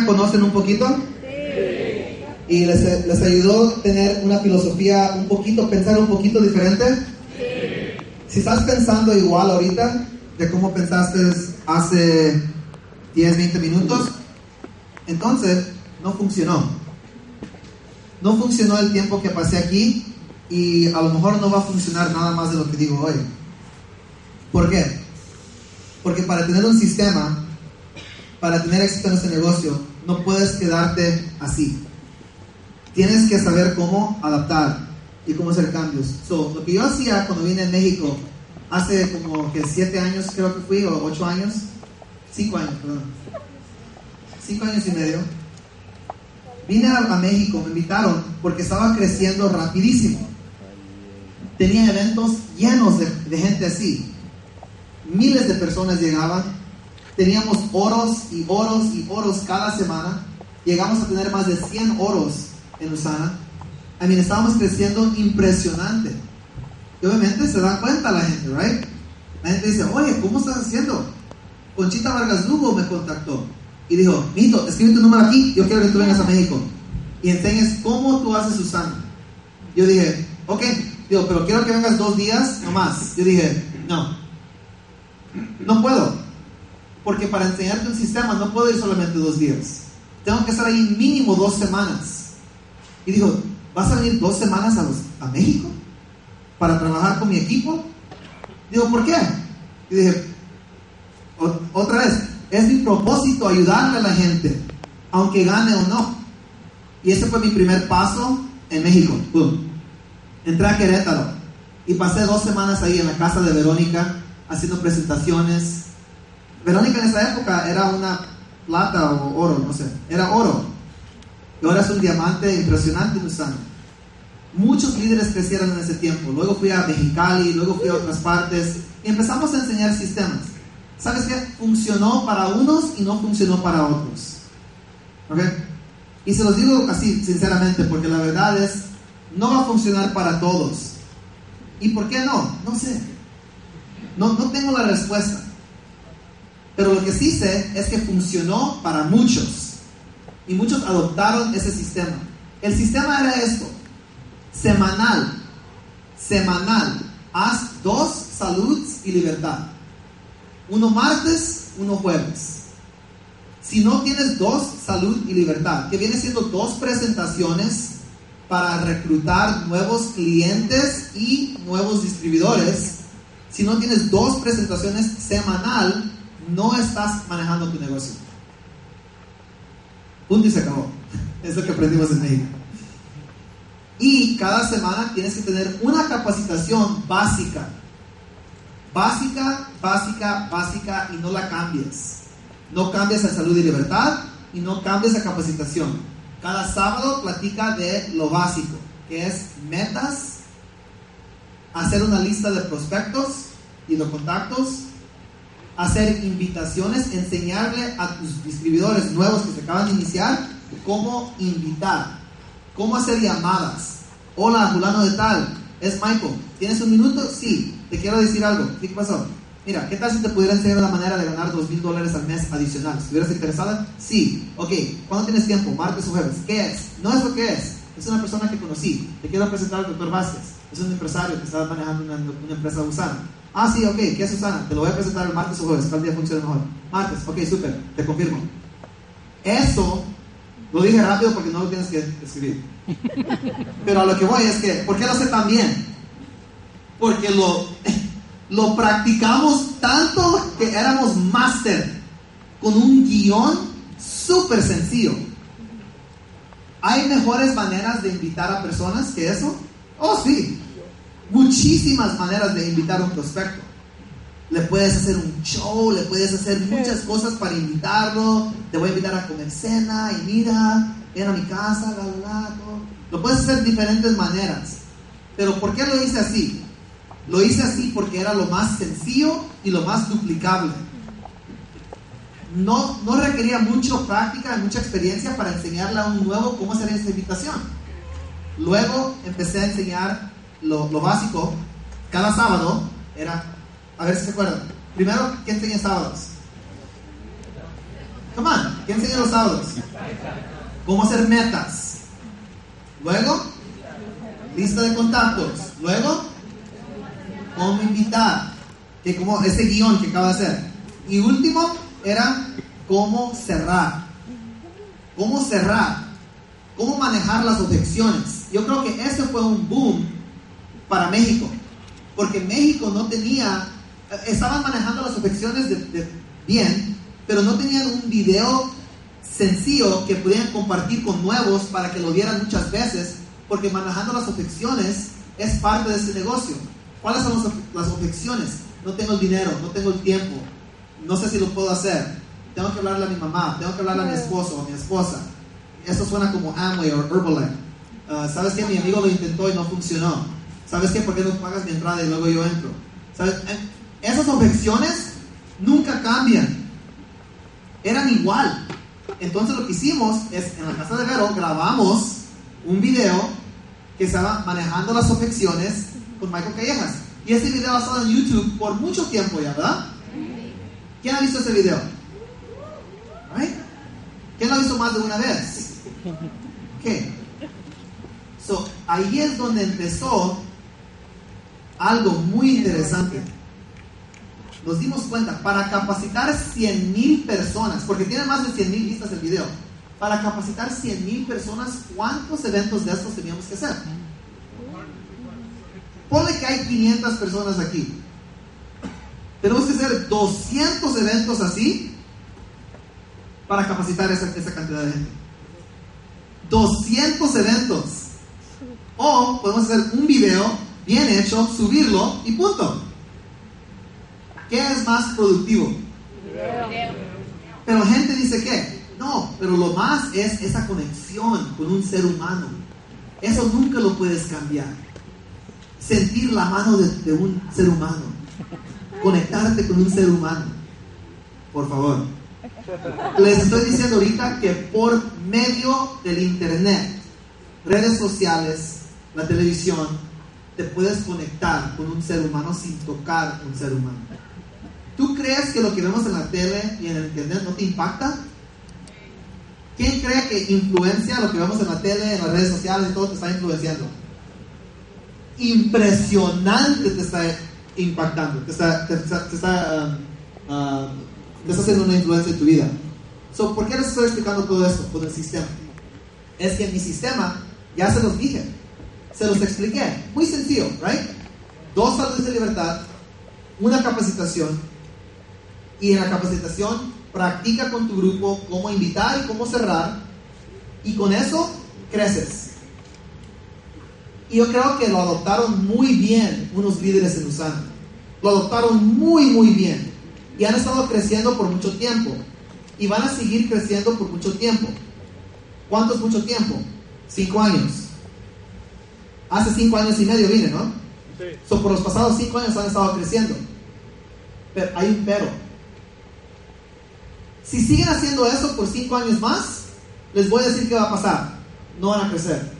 me conocen un poquito? Sí. ¿Y les, les ayudó tener una filosofía un poquito, pensar un poquito diferente? Sí. Si estás pensando igual ahorita de cómo pensaste hace 10, 20 minutos, entonces no funcionó. No funcionó el tiempo que pasé aquí y a lo mejor no va a funcionar nada más de lo que digo hoy. ¿Por qué? Porque para tener un sistema, para tener éxito en este negocio, no puedes quedarte así. Tienes que saber cómo adaptar y cómo hacer cambios. So, lo que yo hacía cuando vine a México, hace como que siete años creo que fui, o ocho años, cinco años, perdón, cinco años y medio, vine a, a México, me invitaron porque estaba creciendo rapidísimo. Tenía eventos llenos de, de gente así. Miles de personas llegaban. Teníamos oros y oros y oros cada semana. Llegamos a tener más de 100 oros en Usana. I mean, estábamos creciendo impresionante. Y obviamente se da cuenta la gente, right? La gente dice, oye, ¿cómo estás haciendo? Conchita Vargas Lugo me contactó y dijo, Mito, escribe tu número aquí, yo quiero que tú vengas a México y enseñes cómo tú haces Usana. Yo dije, ok, digo, pero quiero que vengas dos días nomás. Yo dije, no, no puedo. Porque para enseñarte un sistema no puedo ir solamente dos días. Tengo que estar ahí mínimo dos semanas. Y digo, ¿vas a venir dos semanas a, los, a México para trabajar con mi equipo? Digo, ¿por qué? Y dije, otra vez, es mi propósito ayudarle a la gente, aunque gane o no. Y ese fue mi primer paso en México. Entré a Querétaro y pasé dos semanas ahí en la casa de Verónica haciendo presentaciones. Verónica en esa época era una plata o oro, no sé, era oro. Y ahora es un diamante impresionante en Usana. Muchos líderes crecieron en ese tiempo. Luego fui a Mexicali, luego fui a otras partes y empezamos a enseñar sistemas. ¿Sabes qué? Funcionó para unos y no funcionó para otros. ¿Ok? Y se los digo así, sinceramente, porque la verdad es, no va a funcionar para todos. ¿Y por qué no? No sé. No, no tengo la respuesta. Pero lo que sé es que funcionó para muchos. Y muchos adoptaron ese sistema. El sistema era esto. Semanal. Semanal. Haz dos saluds y libertad. Uno martes, uno jueves. Si no tienes dos, salud y libertad, que viene siendo dos presentaciones para reclutar nuevos clientes y nuevos distribuidores, si no tienes dos presentaciones semanal, no estás manejando tu negocio. Punto y se acabó. Es lo que aprendimos en México. Y cada semana tienes que tener una capacitación básica. Básica, básica, básica y no la cambies. No cambies a salud y libertad y no cambies a capacitación. Cada sábado platica de lo básico, que es metas, hacer una lista de prospectos y los contactos, hacer invitaciones, enseñarle a tus distribuidores nuevos que se acaban de iniciar cómo invitar, cómo hacer llamadas. Hola, fulano de tal, es Michael. ¿Tienes un minuto? Sí. Te quiero decir algo. ¿Qué pasó? Mira, ¿qué tal si te pudiera enseñar la manera de ganar dos mil dólares al mes adicional? ¿Estuvieras interesada? Sí. Ok. ¿Cuándo tienes tiempo? ¿Martes o jueves? ¿Qué es? No es lo que es. Es una persona que conocí. Te quiero presentar al doctor Vázquez. Es un empresario que está manejando una, una empresa Usana. Ah, sí, ok. ¿Qué es Usana? Te lo voy a presentar el martes o jueves. ¿Cuál día funciona mejor? Martes. Ok, súper. Te confirmo. Eso lo dije rápido porque no lo tienes que escribir. Pero a lo que voy es que, ¿por qué lo sé tan bien? Porque lo, lo practicamos tanto que éramos máster con un guion súper sencillo. ¿Hay mejores maneras de invitar a personas que eso? Oh, sí. Muchísimas maneras de invitar a un prospecto. Le puedes hacer un show, le puedes hacer muchas cosas para invitarlo. Te voy a invitar a comer cena y mira, ven a mi casa, la, Lo puedes hacer de diferentes maneras. Pero ¿por qué lo hice así? Lo hice así porque era lo más sencillo y lo más duplicable. No, no requería mucha práctica, mucha experiencia para enseñarle a un nuevo cómo hacer esta invitación. Luego empecé a enseñar lo, básico. Cada sábado era, a ver si se acuerdan. Primero, ¿qué enseñé sábados? Come on, ¿qué enseña los sábados? Cómo hacer metas. Luego, lista de contactos. Luego, cómo invitar. Que como ese guion que acaba de hacer. Y último, era cómo cerrar. Cómo cerrar. Cómo manejar las objeciones. Yo creo que ese fue un boom para México. Porque México no tenía, estaban manejando las objeciones de, bien, pero no tenían un video sencillo que pudieran compartir con nuevos para que lo vieran muchas veces, porque manejando las objeciones es parte de ese negocio. ¿Cuáles son las objeciones? No tengo el dinero, no tengo el tiempo, no sé si lo puedo hacer, tengo que hablarle a mi mamá, tengo que hablarle a mi esposo o a mi esposa. Eso suena como Amway o Herbalife. Ah, ¿Sabes que Mi amigo lo intentó y no funcionó. ¿Sabes qué? ¿Por qué no pagas mi entrada y luego yo entro? ¿Sabes? Eh, esas objeciones nunca cambian. Eran igual. Entonces lo que hicimos es, en la casa de Vero, grabamos un video que estaba manejando las objeciones con Michael Callejas. Y ese video ha estado en YouTube por mucho tiempo ya, ¿verdad? ¿Quién ha visto ese video? ¿Quién lo ha visto más de una vez? ¿Qué? So, ahí es donde empezó algo muy interesante. Nos dimos cuenta, para capacitar 100 mil personas, porque tiene más de 100 mil vistas el video, para capacitar 100 mil personas, ¿cuántos eventos de estos teníamos que hacer? Ponle que hay 500 personas aquí. Tenemos que hacer 200 eventos así para capacitar esa, esa cantidad de gente. 200 eventos. O podemos hacer un video bien hecho, subirlo y punto. ¿Qué es más productivo? Pero gente dice que, no, pero lo más es esa conexión con un ser humano. Eso nunca lo puedes cambiar. Sentir la mano de, de un ser humano. Conectarte con un ser humano. Por favor. Les estoy diciendo ahorita que por medio del internet, redes sociales, la televisión, te puedes conectar con un ser humano sin tocar un ser humano. ¿Tú crees que lo que vemos en la tele y en el internet no te impacta? ¿Quién cree que influencia lo que vemos en la tele, en las redes sociales todo te está influenciando? Impresionante te está impactando, te está, te está, um, um, haciendo una influencia en tu vida. So, ¿Por qué les estoy explicando todo esto? Por el sistema. Es que mi sistema, ya se los dije, se los expliqué. Muy sencillo, ¿right? Dos saludos de libertad, una capacitación, y en la capacitación practica con tu grupo cómo invitar y cómo cerrar, y con eso creces. Y yo creo que lo adoptaron muy bien unos líderes en Usana. Lo adoptaron muy, muy bien. Y han estado creciendo por mucho tiempo. Y van a seguir creciendo por mucho tiempo. ¿Cuánto es mucho tiempo? Cinco años. Hace cinco años y medio vine, ¿no? Sí. So, por los pasados cinco años han estado creciendo. Pero hay un pero. Si siguen haciendo eso por cinco años más, les voy a decir qué va a pasar. No van a crecer.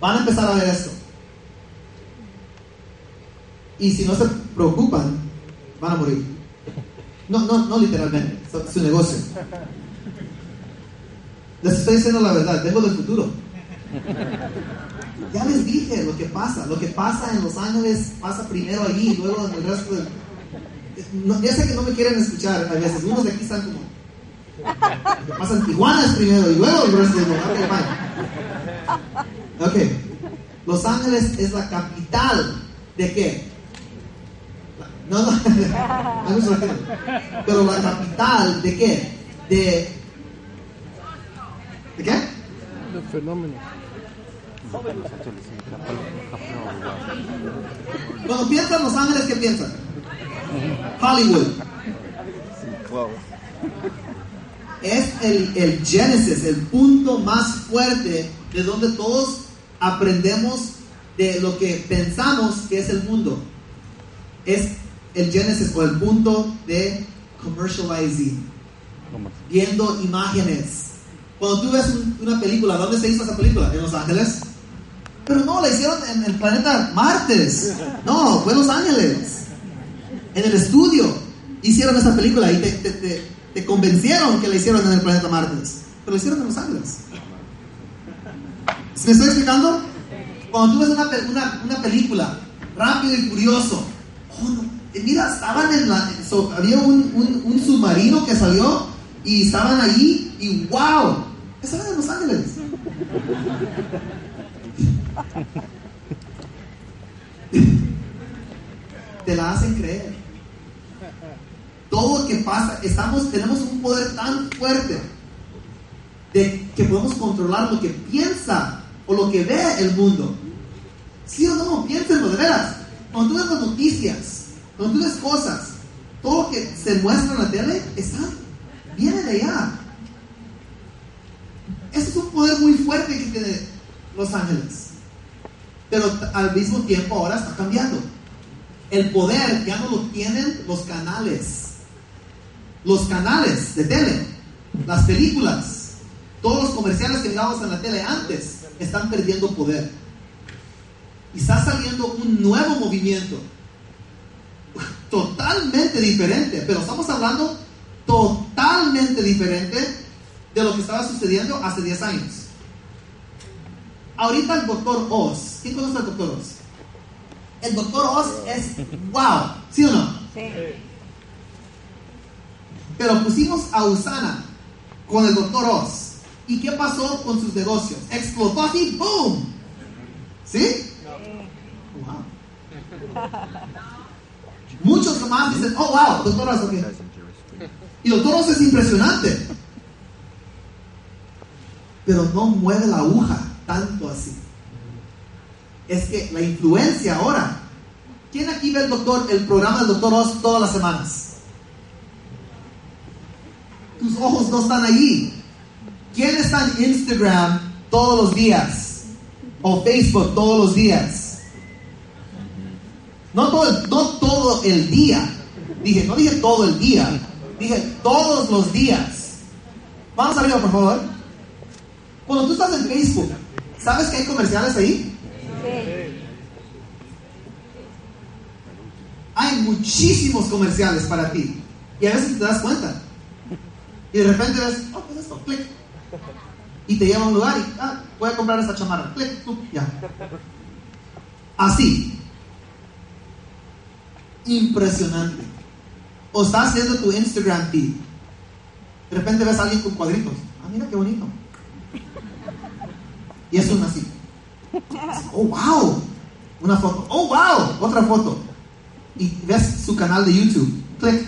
Van a empezar a ver esto. Y si no se preocupan, van a morir. No, no, no literalmente, su negocio. Les estoy diciendo la verdad, vengo del futuro. Ya les dije lo que pasa. Lo que pasa en Los Ángeles pasa primero allí y luego en el resto del... ya sé que no me quieren escuchar a veces. Unos de aquí están como... Que pasan Tijuana primero y luego el resto del mundo. Ok, Ok. Los Ángeles es la capital de qué? No, no. Pero la capital de qué? De... ¿De qué? De fenómenos. Cuando piensan Los Ángeles, ¿qué piensan? Hollywood. Es el, el Genesis, el punto más fuerte de donde todos aprendemos de lo que pensamos que es el mundo. Es el Genesis o el punto de commercializing. Viendo imágenes. Cuando tú ves una película, ¿dónde se hizo esa película? ¿En Los Ángeles? Pero no, la hicieron en el planeta Martes. No, fue Los Ángeles. En el estudio hicieron esa película y te, te convencieron que la hicieron en el planeta Marte, pero la hicieron en Los Ángeles. ¿Se me estoy explicando? Cuando tú ves una, una, película, Rápido y Furioso, oh, no, eh, mira, estaban en la. había un, un, un, submarino que salió y estaban ahí y ¡wow! Estaban en Los Ángeles. Te la hacen creer. Todo lo que pasa, estamos, tenemos un poder tan fuerte de que podemos controlar lo que piensa o lo que ve el mundo. ¿Sí o no? Piénsenlo, de veras. Cuando tú ves las noticias, cuando tú ves cosas, todo lo que se muestra en la tele está, viene de allá. Ese es un poder muy fuerte que tiene Los Ángeles. Pero al mismo tiempo ahora está cambiando. El poder ya no lo tienen los canales. Los canales de tele, las películas, todos los comerciales que mirábamos en la tele antes están perdiendo poder. Y está saliendo un nuevo movimiento. Totalmente diferente. Pero estamos hablando totalmente diferente de lo que estaba sucediendo hace 10 años. Ahorita el doctor Oz. ¿Quién conoce al doctor Oz? El doctor Oz es wow. ¿Sí o no? Sí. Pero pusimos a Usana con el doctor Oz. ¿Y qué pasó con sus negocios? Explotó así, ¡boom! ¿Sí? Wow. Muchos más dicen, oh wow, doctor Oz, okay. Y doctor Oz es impresionante. Pero no mueve la aguja tanto así. Es que la influencia ahora. ¿Quién aquí ve el doctor, el programa del doctor Oz todas las semanas? Tus ojos no están allí. ¿Quién está en Instagram todos los días? O Facebook todos los días. No todo, no todo el día. Dije, no dije todo el día. Dije todos los días. Vamos arriba, por favor. Cuando tú estás en Facebook, ¿Sabes que hay comerciales ahí? Sí. Hay muchísimos comerciales para ti. Y a veces te das cuenta. Y de repente ves, oh, pues esto, clic. Y te lleva a un lugar y, ah, voy a comprar esta chamarra. Clic, ya. Así. Impresionante. O estás haciendo tu Instagram feed. De repente ves a alguien con cuadritos. Ah, mira qué bonito. Y eso es así. Oh, wow. Una foto. Oh, wow. Otra foto. Y ves su canal de YouTube. Clic.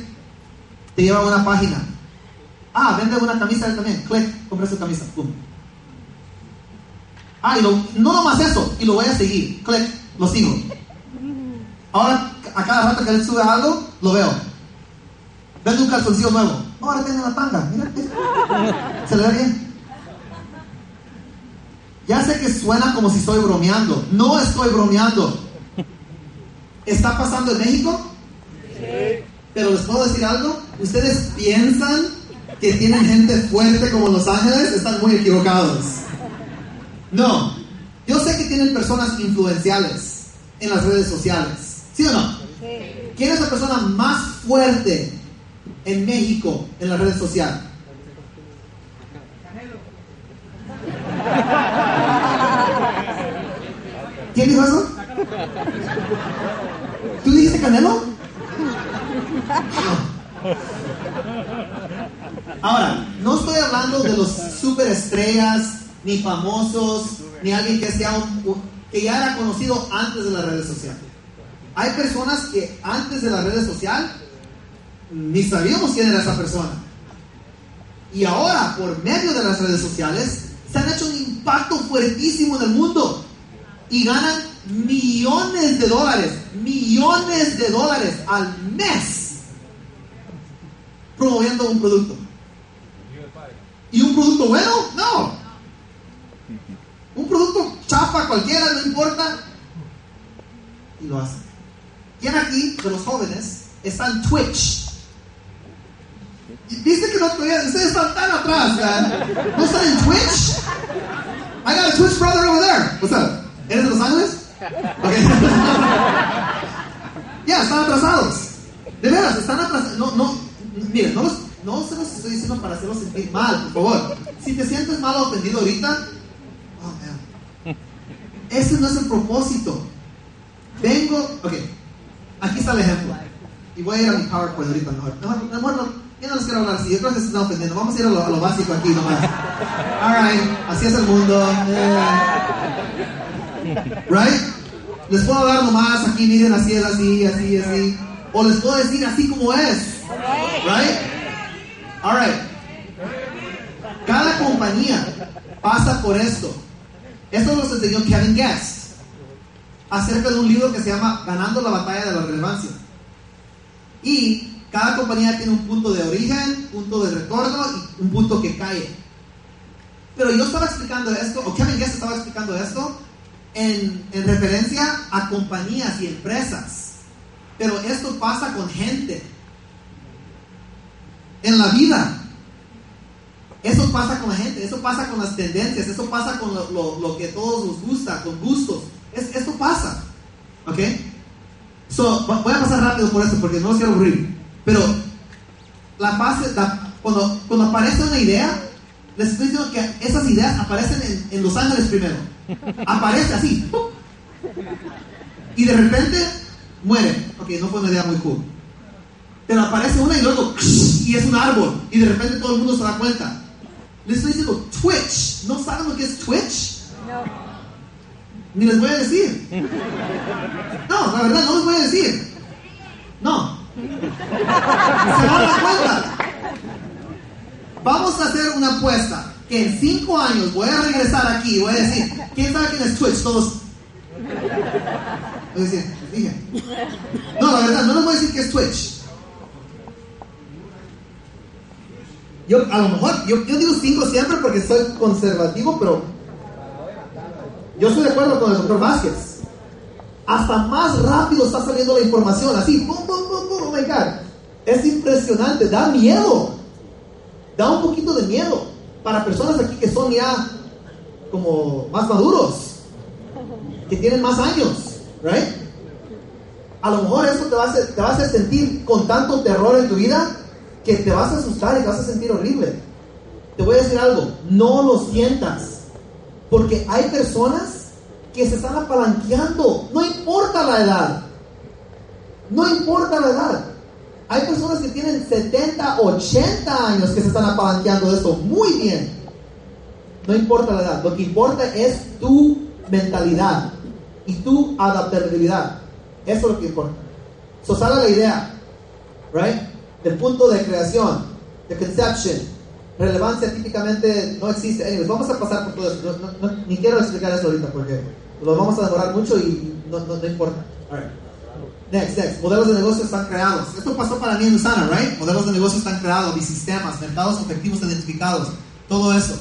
Te lleva a una página. Ah, vende una camisa también. Clic. Compra su camisa. Pum. Ah, y lo, no nomás eso. Y lo voy a seguir. Clic. Lo sigo. Ahora, a cada rato que él sube algo, lo veo. Vende un calzoncillo nuevo. Ahora tiene la tanga. Mira. Se le ve bien. Ya sé que suena como si estoy bromeando. No estoy bromeando. ¿Está pasando en México? Sí. Pero les puedo decir algo. Ustedes piensan que tienen gente fuerte como Los Ángeles. Están muy equivocados. No. Yo sé que tienen personas influenciales en las redes sociales. ¿Sí o no? Sí. ¿Quién es la persona más fuerte en México en las redes sociales? ¿Quién dijo eso? ¿Tú dijiste Canelo? Ahora, no estoy hablando de los superestrellas, ni famosos, ni alguien que sea que ya era conocido antes de las redes sociales. Hay personas que antes de las redes sociales ni sabíamos quién era esa persona. Y ahora, por medio de las redes sociales, se han hecho un impacto fuertísimo en el mundo y ganan millones de dólares, millones de dólares al mes promoviendo un producto. ¿Y un producto bueno? No. Un producto chafa cualquiera, no importa. Y lo hacen. ¿Quién aquí de los jóvenes está en Twitch? ¿Viste que no ustedes están tan atrás, ¿No están en Twitch? I got a Twitch brother over there. What's up? ¿Eres de Los Ángeles? Ya, están atrasados. De veras, están atrasados. No, no, miren, no se los estoy diciendo para hacerlos sentir mal, por favor. Si te sientes mal o ofendido ahorita, oh, man. ese no es el propósito. Vengo, ok, aquí está el ejemplo. Y voy a ir a mi PowerPoint ahorita mejor. Mejor, no, yo no les quiero hablar así, yo creo que están ofendiendo. Vamos a ir a lo, a lo básico aquí nomás. Alright, así es el mundo. Eh. Right? Les puedo hablar nomás aquí, miren, así es, así, así, así. O les puedo decir así como es. Right? Alright. Cada compañía pasa por esto. Esto nos enseñó Kevin Guest acerca de un libro que se llama Ganando la batalla de la relevancia. Y cada compañía tiene un punto de origen, punto de retorno y un punto que cae. Pero yo estaba explicando esto, o Kevin Guest estaba explicando esto, en, en referencia a compañías y empresas. Pero esto pasa con gente. En la vida. Eso pasa con la gente, eso pasa con las tendencias, eso pasa con lo, lo, lo que todos nos gusta, con gustos. Es, esto pasa. ¿Ok? So, voy a pasar rápido por esto porque no los quiero aburrir. Pero la base, la, cuando, cuando aparece una idea, les estoy diciendo que esas ideas aparecen en, en Los Ángeles primero. Aparece así. Y de repente muere. Ok, no fue una idea muy cool. Pero aparece una y luego y es un árbol. Y de repente todo el mundo se da cuenta. Les estoy diciendo Twitch. ¿No saben lo que es Twitch? No. Ni les voy a decir. No, la verdad, no les voy a decir. No. Se van a dar cuenta. Vamos a hacer una apuesta. Que en cinco años voy a regresar aquí y voy a decir, ¿quién sabe quién es Twitch? Todos. Voy a decir, dije. No, la verdad, no les voy a decir que es Twitch. Yo, a lo mejor, yo, yo digo cinco siempre porque soy conservativo, pero yo estoy de acuerdo con el doctor Vázquez. Hasta más rápido está saliendo la información, así, boom, boom, boom, boom, oh my God. Es impresionante, da miedo. Da un poquito de miedo para personas aquí que son ya como más maduros, que tienen más años, right? A lo mejor eso te va a hacer, te a sentir con tanto terror en tu vida que te vas a asustar y te vas a sentir horrible. Te voy a decir algo, no lo sientas. Porque hay personas que se están apalanqueando, no importa la edad. No importa la edad. Hay personas que tienen 70, 80 años que se están apalanqueando de esto muy bien. No importa la edad. Lo que importa es tu mentalidad y tu adaptabilidad. Eso es lo que importa. So sale la idea, right? Del punto de creación, de conception, relevancia típicamente no existe. Anyways, vamos a pasar por todo eso. No, no, ni quiero explicar eso ahorita porque lo vamos a demorar mucho y no, no, no importa. Next, next. Modelos de negocio están creados. Esto pasó para mí en Usana, right? Modelos de negocio están creados, bisistemas, mercados efectivos identificados, todo eso.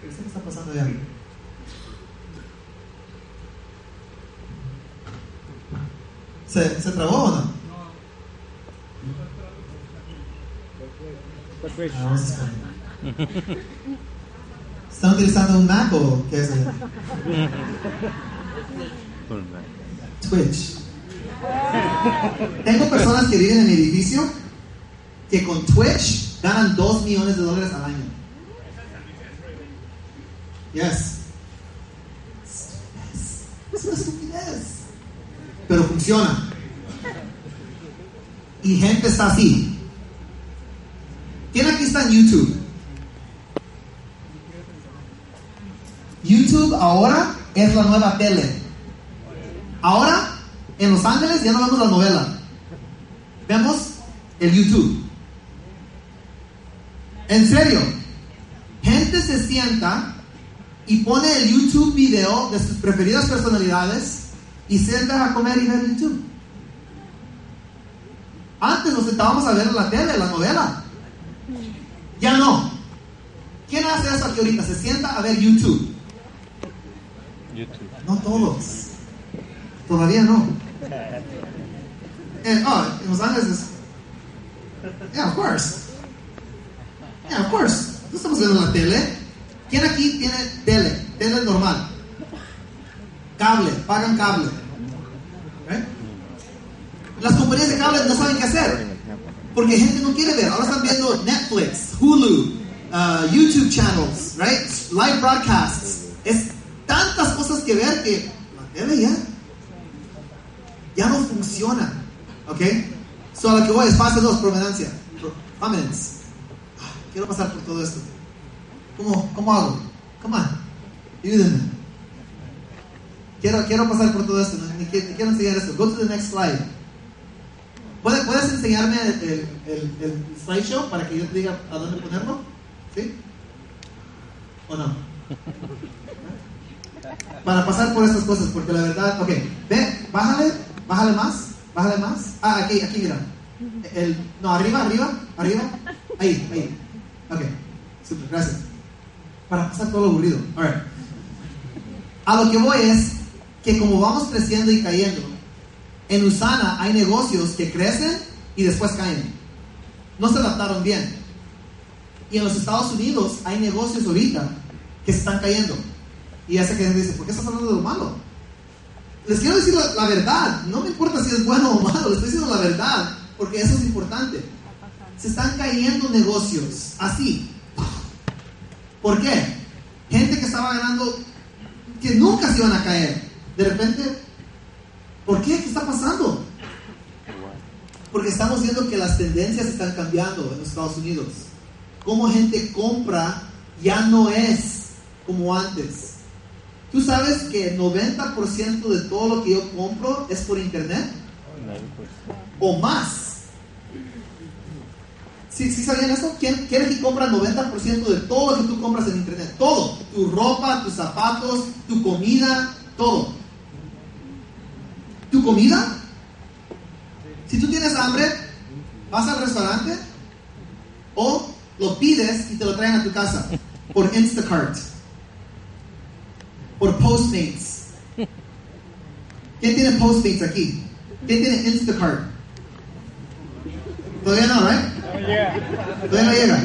¿Qué está pasando ya? ¿Se, ¿Se trabó o no? Ah. ¿Están utilizando un Mac o qué es? Twitch. Tengo personas que viven en mi edificio que con Twitch ganan 2 millones de dólares al año. Yes. Es una estupidez. Pero funciona. Y gente está así. ¿Quién aquí está en YouTube? YouTube ahora es la nueva tele. Ahora, en Los Ángeles ya no vemos la novela. Vemos el YouTube. En serio, gente se sienta y pone el YouTube video de sus preferidas personalidades y se sienta a comer y ver YouTube. Antes nos sentábamos a ver la tele, la novela. Ya no. ¿Quién hace eso aquí ahorita? Se sienta a ver YouTube. YouTube. No todos. Todavía no. Eh, oh, en Los Ángeles es. Yeah, of course. Yeah, of course. No estamos viendo la tele. ¿Quién aquí tiene tele? Tele normal. Cable, pagan cable. ¿Eh? Las compañías de cable no saben qué hacer. Porque gente no quiere ver. Ahora están viendo Netflix, Hulu, uh, YouTube channels, right? Live broadcasts. Es tantas cosas que ver que la tele ya, ya no funciona. ¿Ok? So, lo que voy es fase 2, prominencia. Prominence. Ah, Quiero pasar por todo esto. ¿Cómo, cómo hago? Come on. Ayúdenme. Quiero, quiero pasar por todo esto. ni quiero enseñar esto. Go to the next slide. ¿Puedes, puedes enseñarme el, el, el, el slideshow para que yo te diga a dónde ponerlo? ¿Sí? ¿O no? Para pasar por estas cosas, porque la verdad, ok, ve, bájale, bájale más, bájale más. Ah, aquí, aquí, mira. El, no, arriba, arriba, arriba. Ahí, ahí. Ok, super, gracias. Para pasar todo lo aburrido. A lo que voy es que como vamos creciendo y cayendo, en Usana hay negocios que crecen y después caen. No se adaptaron bien. Y en los Estados Unidos hay negocios ahorita que están cayendo. Y sé que dice, ¿por qué estás hablando de lo malo? Les quiero decir la, verdad. No me importa si es bueno o malo, les estoy diciendo la verdad, porque eso es importante. Se están cayendo negocios así. ¿Por qué? Gente que estaba ganando, que nunca se iban a caer. De repente, ¿por qué? ¿Qué está pasando? Porque estamos viendo que las tendencias están cambiando en los Estados Unidos. Cómo gente compra ya no es como antes. ¿Tú sabes que el 90% de todo lo que yo compro es por internet? O más. ¿Sí, sí sabían eso? ¿Quién, quién aquí compra el 90% de todo lo que tú compras en internet? Todo. Tu ropa, tus zapatos, tu comida, todo. ¿Tu comida? Si tú tienes hambre, vas al restaurante o lo pides y te lo traen a tu casa por Instacart, por Postmates. ¿Quién tiene Postmates aquí? ¿Quién tiene Instacart? Todavía no, ¿right? Todavía no llega.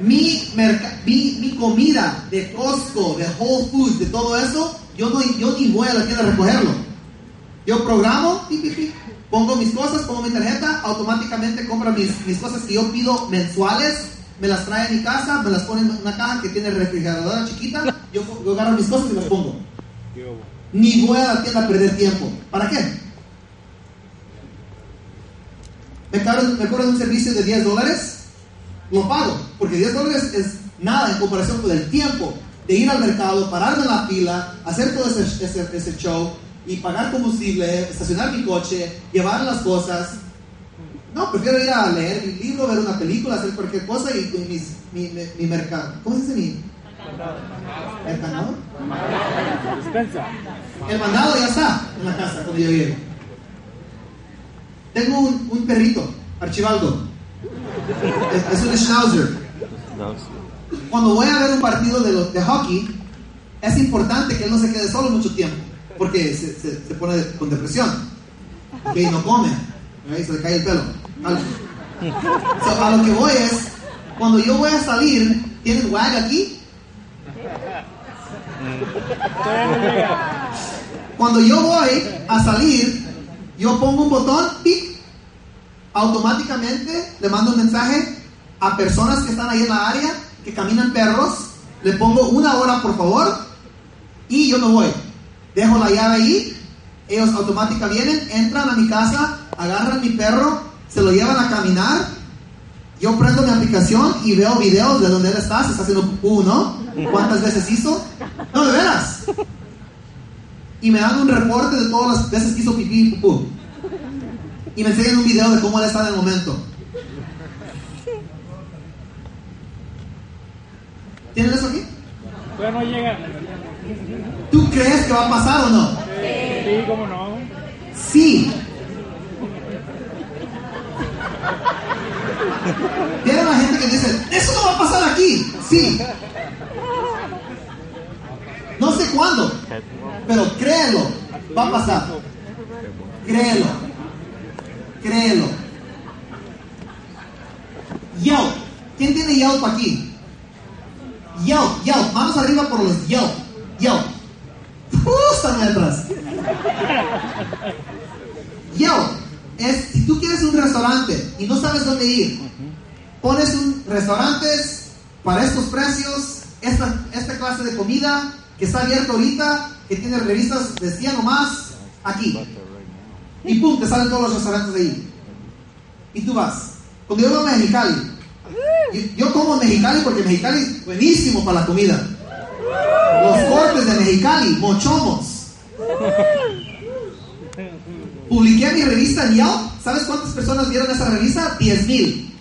Mi, merca- mi, mi comida de Costco, de Whole Foods, de todo eso, yo, no, yo ni voy a la tienda a recogerlo. Yo programo, pi, pi, pi, pongo mis cosas, pongo mi tarjeta, automáticamente compra mis, mis cosas que yo pido mensuales, me las trae a mi casa, me las pone en una caja que tiene refrigeradora chiquita, yo, agarro mis cosas y las pongo. Ni voy a la tienda a perder tiempo. ¿Para qué? Me me cobran un servicio de 10 dólares, lo pago, porque 10 dólares es nada en comparación con el tiempo de ir al mercado, pararme en la fila, hacer todo ese, show y pagar combustible, estacionar mi coche, llevar las cosas. No, prefiero ir a leer mi libro, ver una película, hacer cualquier cosa y, mi mercado. ¿Cómo se dice mi? ¿Mercado? Dispensa. El mandado ya está en la casa cuando yo llegue. Tengo un, un perrito, Archibaldo. Es, es un schnauzer. Cuando voy a ver un partido de, los, de hockey, es importante que él no se quede solo mucho tiempo, porque se, se- se pone con depresión. Ok, no come, ahí se le cae el pelo. So, a lo que voy es, cuando yo voy a salir, ¿tienen wag aquí? Cuando yo voy a salir, yo pongo un botón, ¡pic! automáticamente le mando un mensaje a personas que están ahí en la área, que caminan perros, le pongo una hora por favor y yo me voy. Dejo la llave ahí, ellos automáticamente vienen, entran a mi casa, agarran mi perro, se lo llevan a caminar, yo prendo mi aplicación y veo videos de donde él está, se está haciendo pupú, ¿no? ¿Cuántas veces hizo? No, de veras y me dan un reporte de todas las veces que hizo pipí y pupú. Y me enseñan un video de cómo él está en el momento. ¿Tienen eso aquí? Todavía no llega. ¿Tú crees que va a pasar o no? Sí, cómo no. Sí. Viene la gente que dice, eso no va a pasar aquí. Sí. No sé cuándo, pero créelo, va a pasar. Créelo. Créelo. Yelp. ¿Quién tiene Yelp aquí? Yelp, Yelp. Manos arriba por los Yelp. Yelp. Uh, están atrás. Yelp. es si tú quieres un restaurante y no sabes dónde ir, pones un restaurantes para estos precios, esta, esta clase de comida que está abierta ahorita, que tiene revistas de 100 o más, aquí. Y pum, te salen todos los restaurantes de ahí. Y tú vas. Cuando yo voy a Mexicali, yo, yo como en Mexicali porque Mexicali es buenísimo para la comida. Los cortes de Mexicali, mochomos. Publiqué mi revista en Yelp. ¿Sabes cuántas personas vieron esa revista? 10 mil.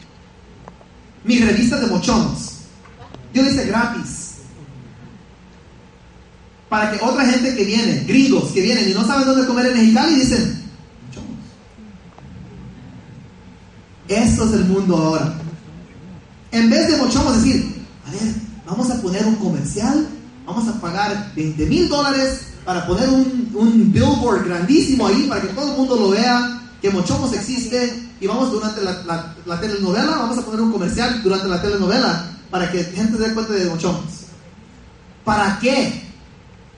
Mi revista de mochomos. Yo le hice gratis. Para que otra gente que viene, gringos que vienen y no saben dónde comer en Mexicali, dicen, mochomos. Eso es el mundo ahora. En vez de mochomos decir, a ver, vamos a poner un comercial, vamos a pagar 20 mil dólares para poner un, billboard grandísimo ahí para que todo el mundo lo vea, que Mochomos existe y vamos durante la, la, la, telenovela, vamos a poner un comercial durante la telenovela para que gente se dé cuenta de Mochomos. ¿Para qué?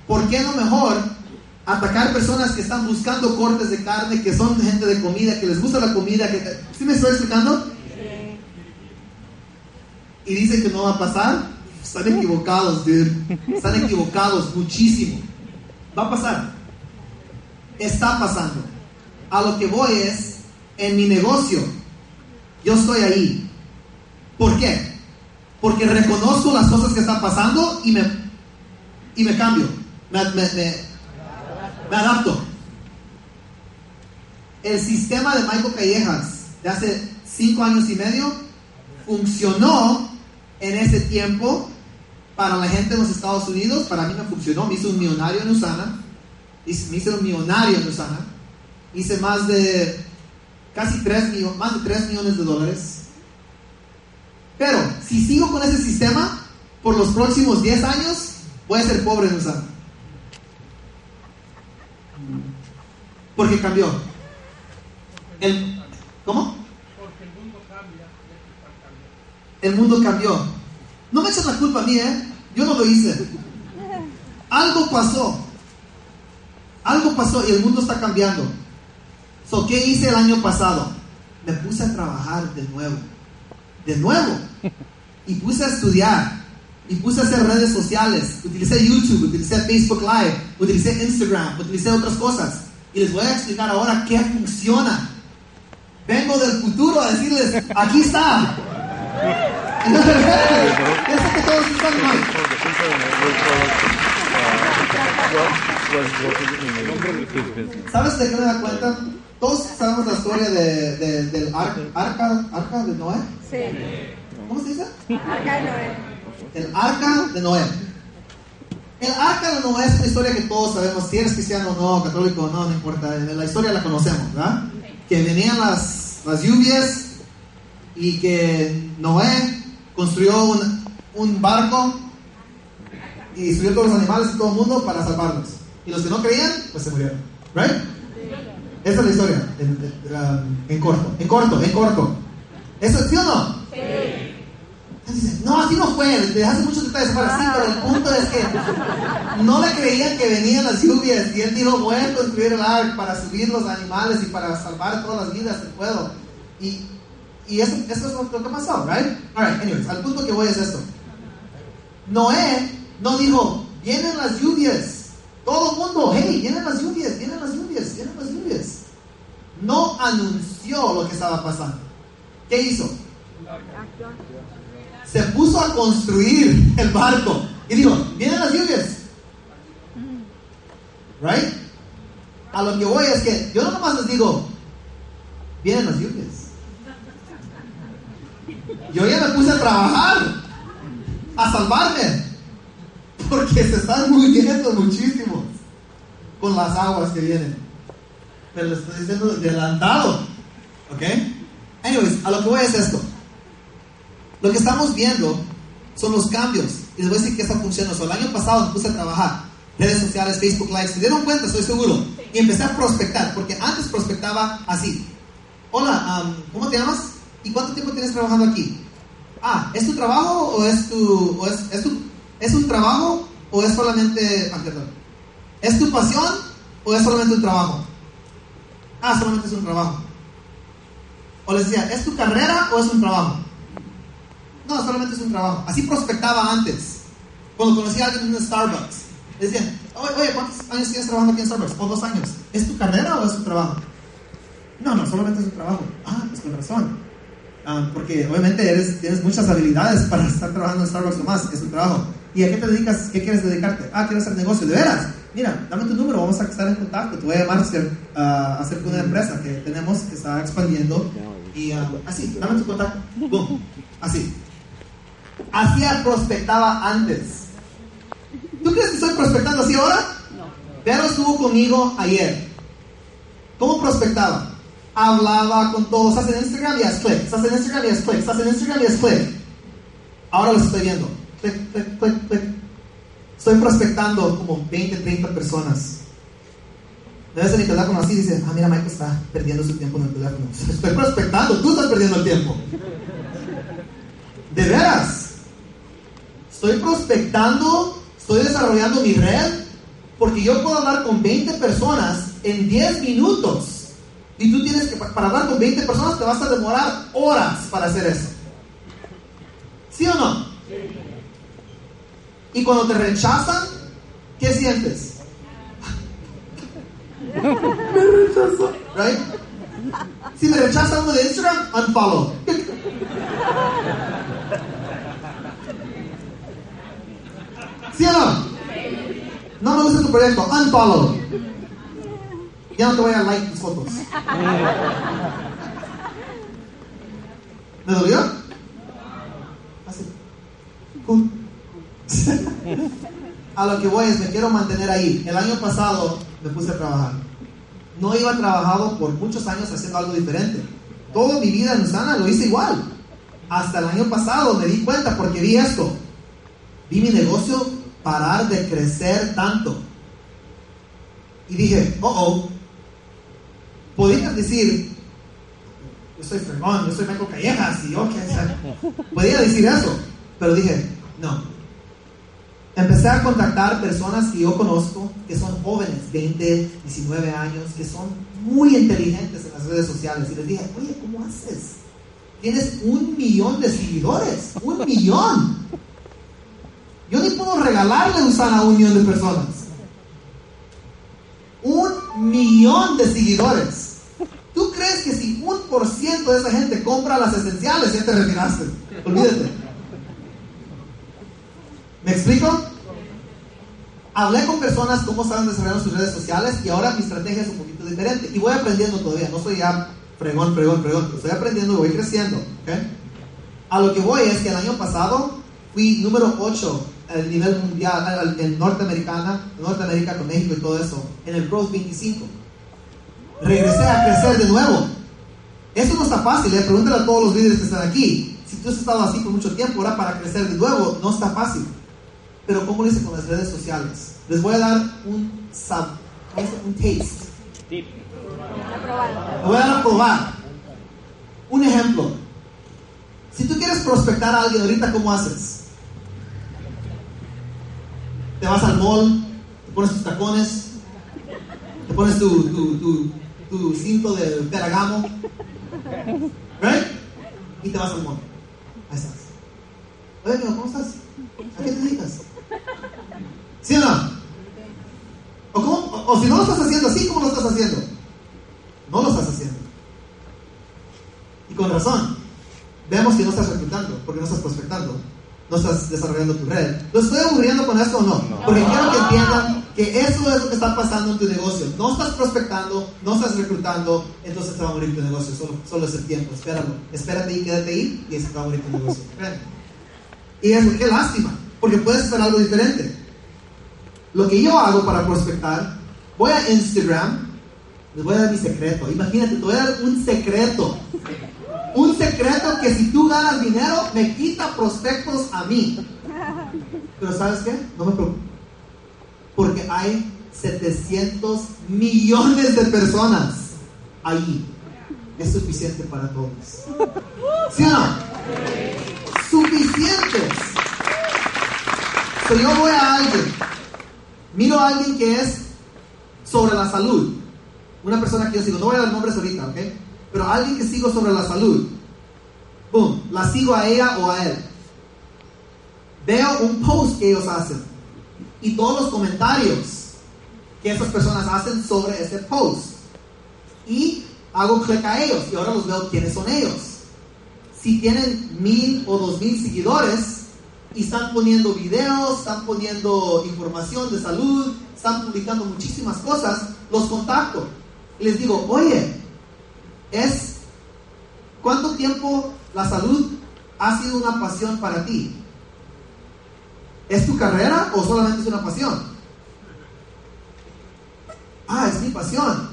¿Por qué no mejor atacar personas que están buscando cortes de carne, que son gente de comida, que les gusta la comida? Que, ¿Sí me estoy explicando? Y dicen que no va a pasar. Están equivocados, dude. Están equivocados muchísimo. Va a pasar. Está pasando. A lo que voy es, en mi negocio, yo estoy ahí. ¿Por qué? Porque reconozco las cosas que están pasando y me, y me cambio. Me, me, me, adapto. El sistema de Michael Callejas de hace cinco años y medio funcionó en ese tiempo para la gente en los Estados Unidos, para mí me funcionó, me hice un millonario en Usana, me hice un millonario en Usana, hice más de casi 3 millones, más de 3 millones de dólares. Pero si sigo con ese sistema, por los próximos 10 años voy a ser pobre en Usana. Porque cambió. El, ¿Cómo? Porque el mundo cambia. El mundo cambió. No me echen la culpa a mí, ¿eh? Yo no lo hice. Algo pasó. Algo pasó y el mundo está cambiando. So, ¿Qué hice el año pasado? Me puse a trabajar de nuevo. De nuevo. Y puse a estudiar. Y puse a hacer redes sociales. Utilicé YouTube, utilicé Facebook Live, utilicé Instagram, utilicé otras cosas. Y les voy a explicar ahora qué funciona. Vengo del futuro a decirles, aquí está. Entonces, yo sé que todos están mal. ¿Sabes de qué me da cuenta? Todos sabemos la historia de, de- del ar- arca, arca de Noé. Sí. ¿Cómo se dice? El arca de Noé. El arca de Noé es una historia que todos sabemos, si eres cristiano o no, católico o no, no importa, la historia la conocemos, ¿verdad? Que venían las, las lluvias y que Noé construyó un, un barco y subió todos los animales y todo el mundo para salvarlos. Y los que no creían, pues se murieron. ¿Right? Esa es la historia, en, en- en corto, en corto, en corto. ¿Eso sí o no? Entonces dice, no, así no fue, hace muchos detalles para sí, pero el punto es que no le creían que venían las lluvias y él dijo, voy a construir el arca para subir los animales y para salvar todas las vidas que puedo. Y, y eso, eso es lo, lo que pasó, right? Alright, anyways, al punto que voy es esto. Noé no dijo, vienen las lluvias. Todo el mundo, hey, vienen las lluvias, vienen las lluvias, vienen las lluvias. No anunció lo que estaba pasando. ¿Qué hizo? se puso a construir el barco y dijo, vienen las lluvias. Right? A lo que voy es que yo no nomás les digo, vienen las lluvias. Yo ya me puse a trabajar, a salvarme, porque se están muriendo muchísimo con las aguas que vienen. Pero les estoy diciendo de adelantado. ¿Ok? Anyways, a lo que voy es esto. Lo que estamos viendo son los cambios. Y les voy a decir que esta funciona. El año pasado me puse a trabajar. Redes sociales, Facebook Live. Se dieron cuenta, estoy seguro. Y empecé a prospectar. Porque antes prospectaba así. Hola, um, ¿cómo te llamas? ¿Y cuánto tiempo tienes trabajando aquí? Ah, ¿es tu trabajo o es tu... O es, es, tu, ¿Es un trabajo o es solamente... Ah. ¿Es tu pasión o es solamente un trabajo? Ah, solamente es un trabajo. O les decía, ¿es tu carrera o es un trabajo? No, solamente es un trabajo. Así prospectaba antes. Cuando conocí a alguien en Starbucks, les decían, oye, oye, ¿cuántos años tienes trabajando aquí en Starbucks? O dos años. ¿Es tu carrera o es un trabajo? No, no, solamente es un trabajo. Ah, pues con razón. Ah, porque obviamente eres, tienes muchas habilidades para estar trabajando en Starbucks o más, es un trabajo. ¿Y a qué te dedicas? ¿Qué quieres dedicarte? Ah, quiero hacer negocio, ¿de veras? Mira, dame tu número, vamos a estar en contacto. Te voy a llamar a hacer una empresa que tenemos que está expandiendo. Y ah, así, dame tu contacto. Boom. Así. Así prospectaba antes. ¿Tú crees que estoy prospectando así ahora? No. Pero estuvo conmigo ayer. ¿Cómo prospectaba? Hablaba con todos. Estás en Instagram y haz clic. Estás en Instagram y haz clic. Estás en Instagram y haz. Ahora los estoy viendo. Clic, clic, clic. Estoy prospectando como 20, 30 personas. Debes en mi teléfono así dice, ah, mira, Michael está perdiendo su tiempo en el teléfono. Estoy prospectando, tú estás perdiendo el tiempo. De veras. Estoy prospectando, estoy desarrollando mi red, porque yo puedo hablar con 20 personas en 10 minutos. Y tú tienes que, para hablar con 20 personas, te vas a demorar horas para hacer eso. ¿Sí o no? Y cuando te rechazan, ¿qué sientes? me rechazó. Right? Si me rechaza uno de Instagram, unfollow. ¿Sí o no? No me gusta tu proyecto, unfollow. Ya no te voy a like tus fotos. ¿Me dolió? Así. Cool. A lo que voy es, me quiero mantener ahí. El año pasado me puse a trabajar. No iba trabajado por muchos años haciendo algo diferente. Toda mi vida en Usana lo hice igual. Hasta el año pasado me di cuenta porque vi esto. Vi mi negocio parar de crecer tanto. Y dije, oh, oh. Podrías decir, yo soy fregón, yo soy Michael Callejas, y yo qué Podría decir eso. Pero dije, no, Empecé a contactar personas que yo conozco, que son jóvenes, 20, 19 años, que son muy inteligentes en las redes sociales. Y les dije, oye, ¿cómo haces? Tienes un millón de seguidores, un millón. Yo ni puedo regalarle un a un millón de personas. Un millón de seguidores. ¿Tú crees que si un por ciento de esa gente compra las esenciales, ya te retiraste? Olvídate. ¿Me explico? Hablé con personas cómo estaban desarrollando sus redes sociales y ahora mi estrategia es un poquito diferente. Y voy aprendiendo todavía, no soy ya fregón, fregón, fregón, estoy aprendiendo y voy creciendo. A lo que voy es que el año pasado fui número 8 a nivel mundial, en Norteamericana, Norteamérica con México y todo eso, en el Growth 25. Regresé a crecer de nuevo. Eso no está fácil, ¿eh? pregúntale a todos los líderes que están aquí. Si tú has estado así por mucho tiempo, ahora para crecer de nuevo, no está fácil. Pero ¿cómo lo hice con las redes sociales? Les voy a dar un sub, un taste. Les voy a dar a probar. Un ejemplo. Si tú quieres prospectar a alguien ahorita, ¿cómo haces? Te vas al mall, te pones tus tacones, te pones tu, tu, tu, tu cinto de peragamo, ¿right? Y te vas al mall. Ahí estás. Oye, ¿cómo estás? ¿A qué te dedicas? ¿Sí o no? ¿O, si no lo estás haciendo así, ¿cómo lo estás haciendo? No lo estás haciendo. Y con razón. Veamos que no estás reclutando, porque no estás prospectando, no estás desarrollando tu red. ¿Lo estoy aburriendo con esto o no? Porque quiero que entiendan que eso es lo que está pasando en tu negocio. No estás prospectando, no estás reclutando, entonces te va a morir tu negocio. Solo, solo es el tiempo, espéralo. Espérate ahí, quédate ahí y se te va a morir tu negocio. Y es, qué lástima, porque puedes hacer algo diferente. Lo que yo hago para prospectar, voy a Instagram, les voy a dar mi secreto. Imagínate, te voy a dar un secreto. Un secreto que si tú ganas dinero, me quita prospectos a mí. Pero ¿sabes qué? No me preocupo. Porque hay 700 millones de personas ahí. Es suficiente para todos. ¿Sí o no? Suficientes. Yo voy a alguien Miro a alguien que es sobre la salud. Una persona que yo sigo, no voy a dar nombres ahorita, ¿ok? pero alguien que sigo sobre la salud, boom, la sigo a ella o a él. Veo un post que ellos hacen y todos los comentarios que esas personas hacen sobre ese post. Y hago clic a ellos y ahora los veo quiénes son ellos. Si tienen mil o dos mil seguidores y están poniendo videos, están poniendo información de salud, están publicando muchísimas cosas, los contacto y les digo, oye, es cuánto tiempo la salud ha sido una pasión para ti. ¿Es tu carrera o solamente es una pasión? Ah, es mi pasión.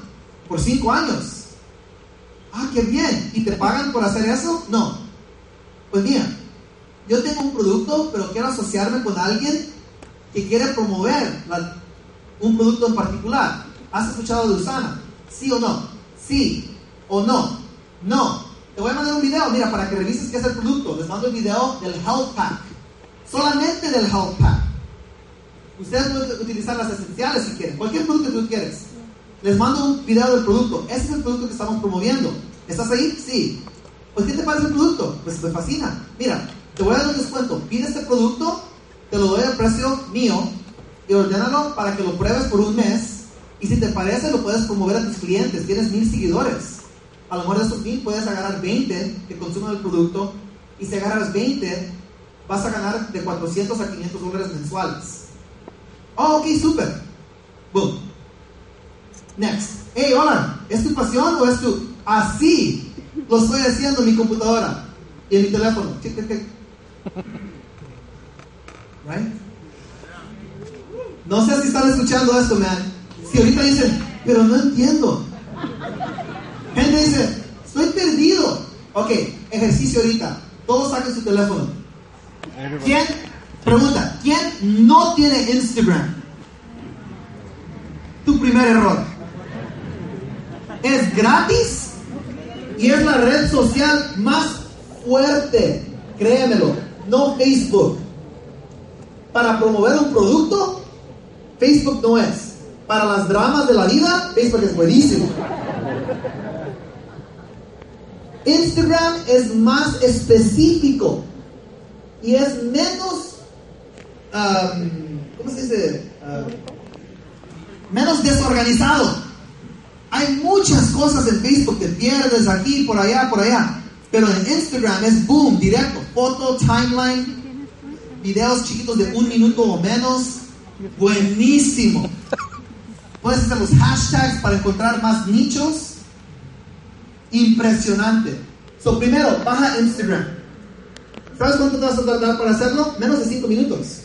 Por cinco años. Ah, qué bien. ¿Y te pagan por hacer eso? No. Pues mira, yo tengo un producto, pero quiero asociarme con alguien que quiere promover un producto en particular. ¿Has escuchado de Usana? ¿Sí o no? Sí o no. No. Te voy a mandar un video, mira, para que revises qué es el producto. Les mando el video del Health Pack. Solamente del Health Pack. Ustedes pueden utilizar las esenciales si quieren. Cualquier producto que tú quieres. Les mando un video del producto. Ese es el producto que estamos promoviendo. ¿Estás ahí? Sí. Pues, ¿qué te parece el producto? Pues me fascina. Mira, te voy a dar un descuento. Pide este producto, te lo doy al precio mío y ordénalo para que lo pruebes por un mes y si te parece, lo puedes promover a tus clientes. Tienes mil seguidores. A lo mejor de esos mil puedes agarrar 20 que consuman el producto. Y si agarras 20, vas a ganar de 400 a 500 dólares mensuales. Oh, ok, súper. Boom. Next. Hey, hola, ¿es tu pasión o es tu... Así lo estoy haciendo en mi computadora y en mi teléfono. Right? No sé si están escuchando esto, man. Si ahorita dicen, pero no entiendo. Gente dice, estoy perdido. Ok, ejercicio ahorita. Todos saquen su teléfono. ¿Quién? Pregunta, ¿quién no tiene Instagram? Tu primer error. Es gratis y es la red social más fuerte. Créemelo, no Facebook. Para promover un producto, Facebook no es para las dramas de la vida, Facebook es buenísimo. Instagram es más específico y es menos, ¿cómo se dice? menos desorganizado. Hay muchas cosas en Facebook que pierdes aquí, por allá, por allá. Pero en Instagram es boom, directo. Foto, timeline, videos chiquitos de un minuto o menos. Buenísimo. Puedes hacer los hashtags para encontrar más nichos. Impresionante. So, primero, baja Instagram. ¿Sabes cuánto te vas a tardar para hacerlo? Menos de 5 minutos.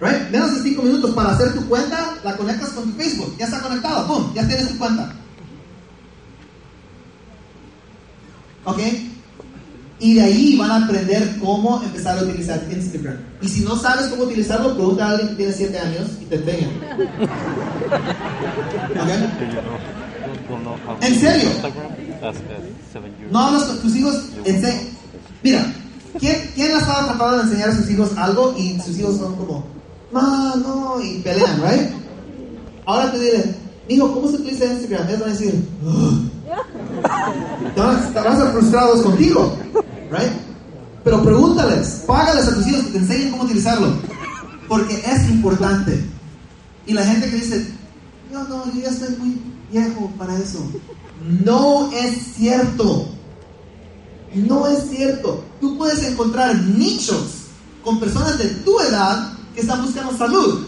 Right? Menos de 5 minutos para hacer tu cuenta, la conectas con tu Facebook. Ya está conectado, ¡pum! Ya tienes tu cuenta. ¿Ok? Y de ahí van a aprender cómo empezar a utilizar Instagram. Y si no sabes cómo utilizarlo, pregunta a alguien que tiene 7 años y te enseña. ¿En serio? No hablas con tus hijos. Mira, ¿quién, ¿quién ha estado tratando de enseñar a sus hijos algo y sus hijos son como, no, no, y pelean, ¿right? Ahora te diré, hijo, ¿cómo se utiliza Instagram? Ellos van a decir, estarán frustrados contigo. Right? Pero pregúntales, págales a tus hijos que te enseñen cómo utilizarlo. Porque es importante. Y la gente que dice, no, no, yo ya estoy muy viejo para eso. No es cierto. No es cierto. Tú puedes encontrar nichos con personas de tu edad que están buscando salud.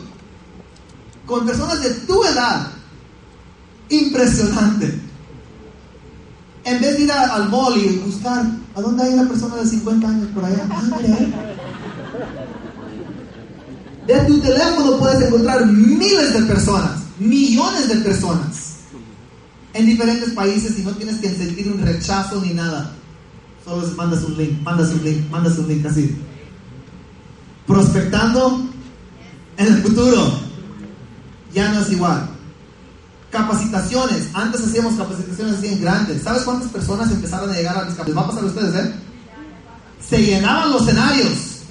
Con personas de tu edad. Impresionante. En vez de ir al mall y buscar, ¿a dónde hay una persona de 50 años por allá? Ah, de tu teléfono puedes encontrar miles de personas, millones de personas en diferentes países y no tienes que sentir un rechazo ni nada. Solo mandas un link, mandas un link, mandas un link así. Prospectando en el futuro ya no es igual. Capacitaciones. Antes hacíamos capacitaciones así en grandes. ¿Sabes cuántas personas empezaron a llegar a mis capacitaciones? Va a pasar a ustedes, ¿eh? Se llenaban los escenarios.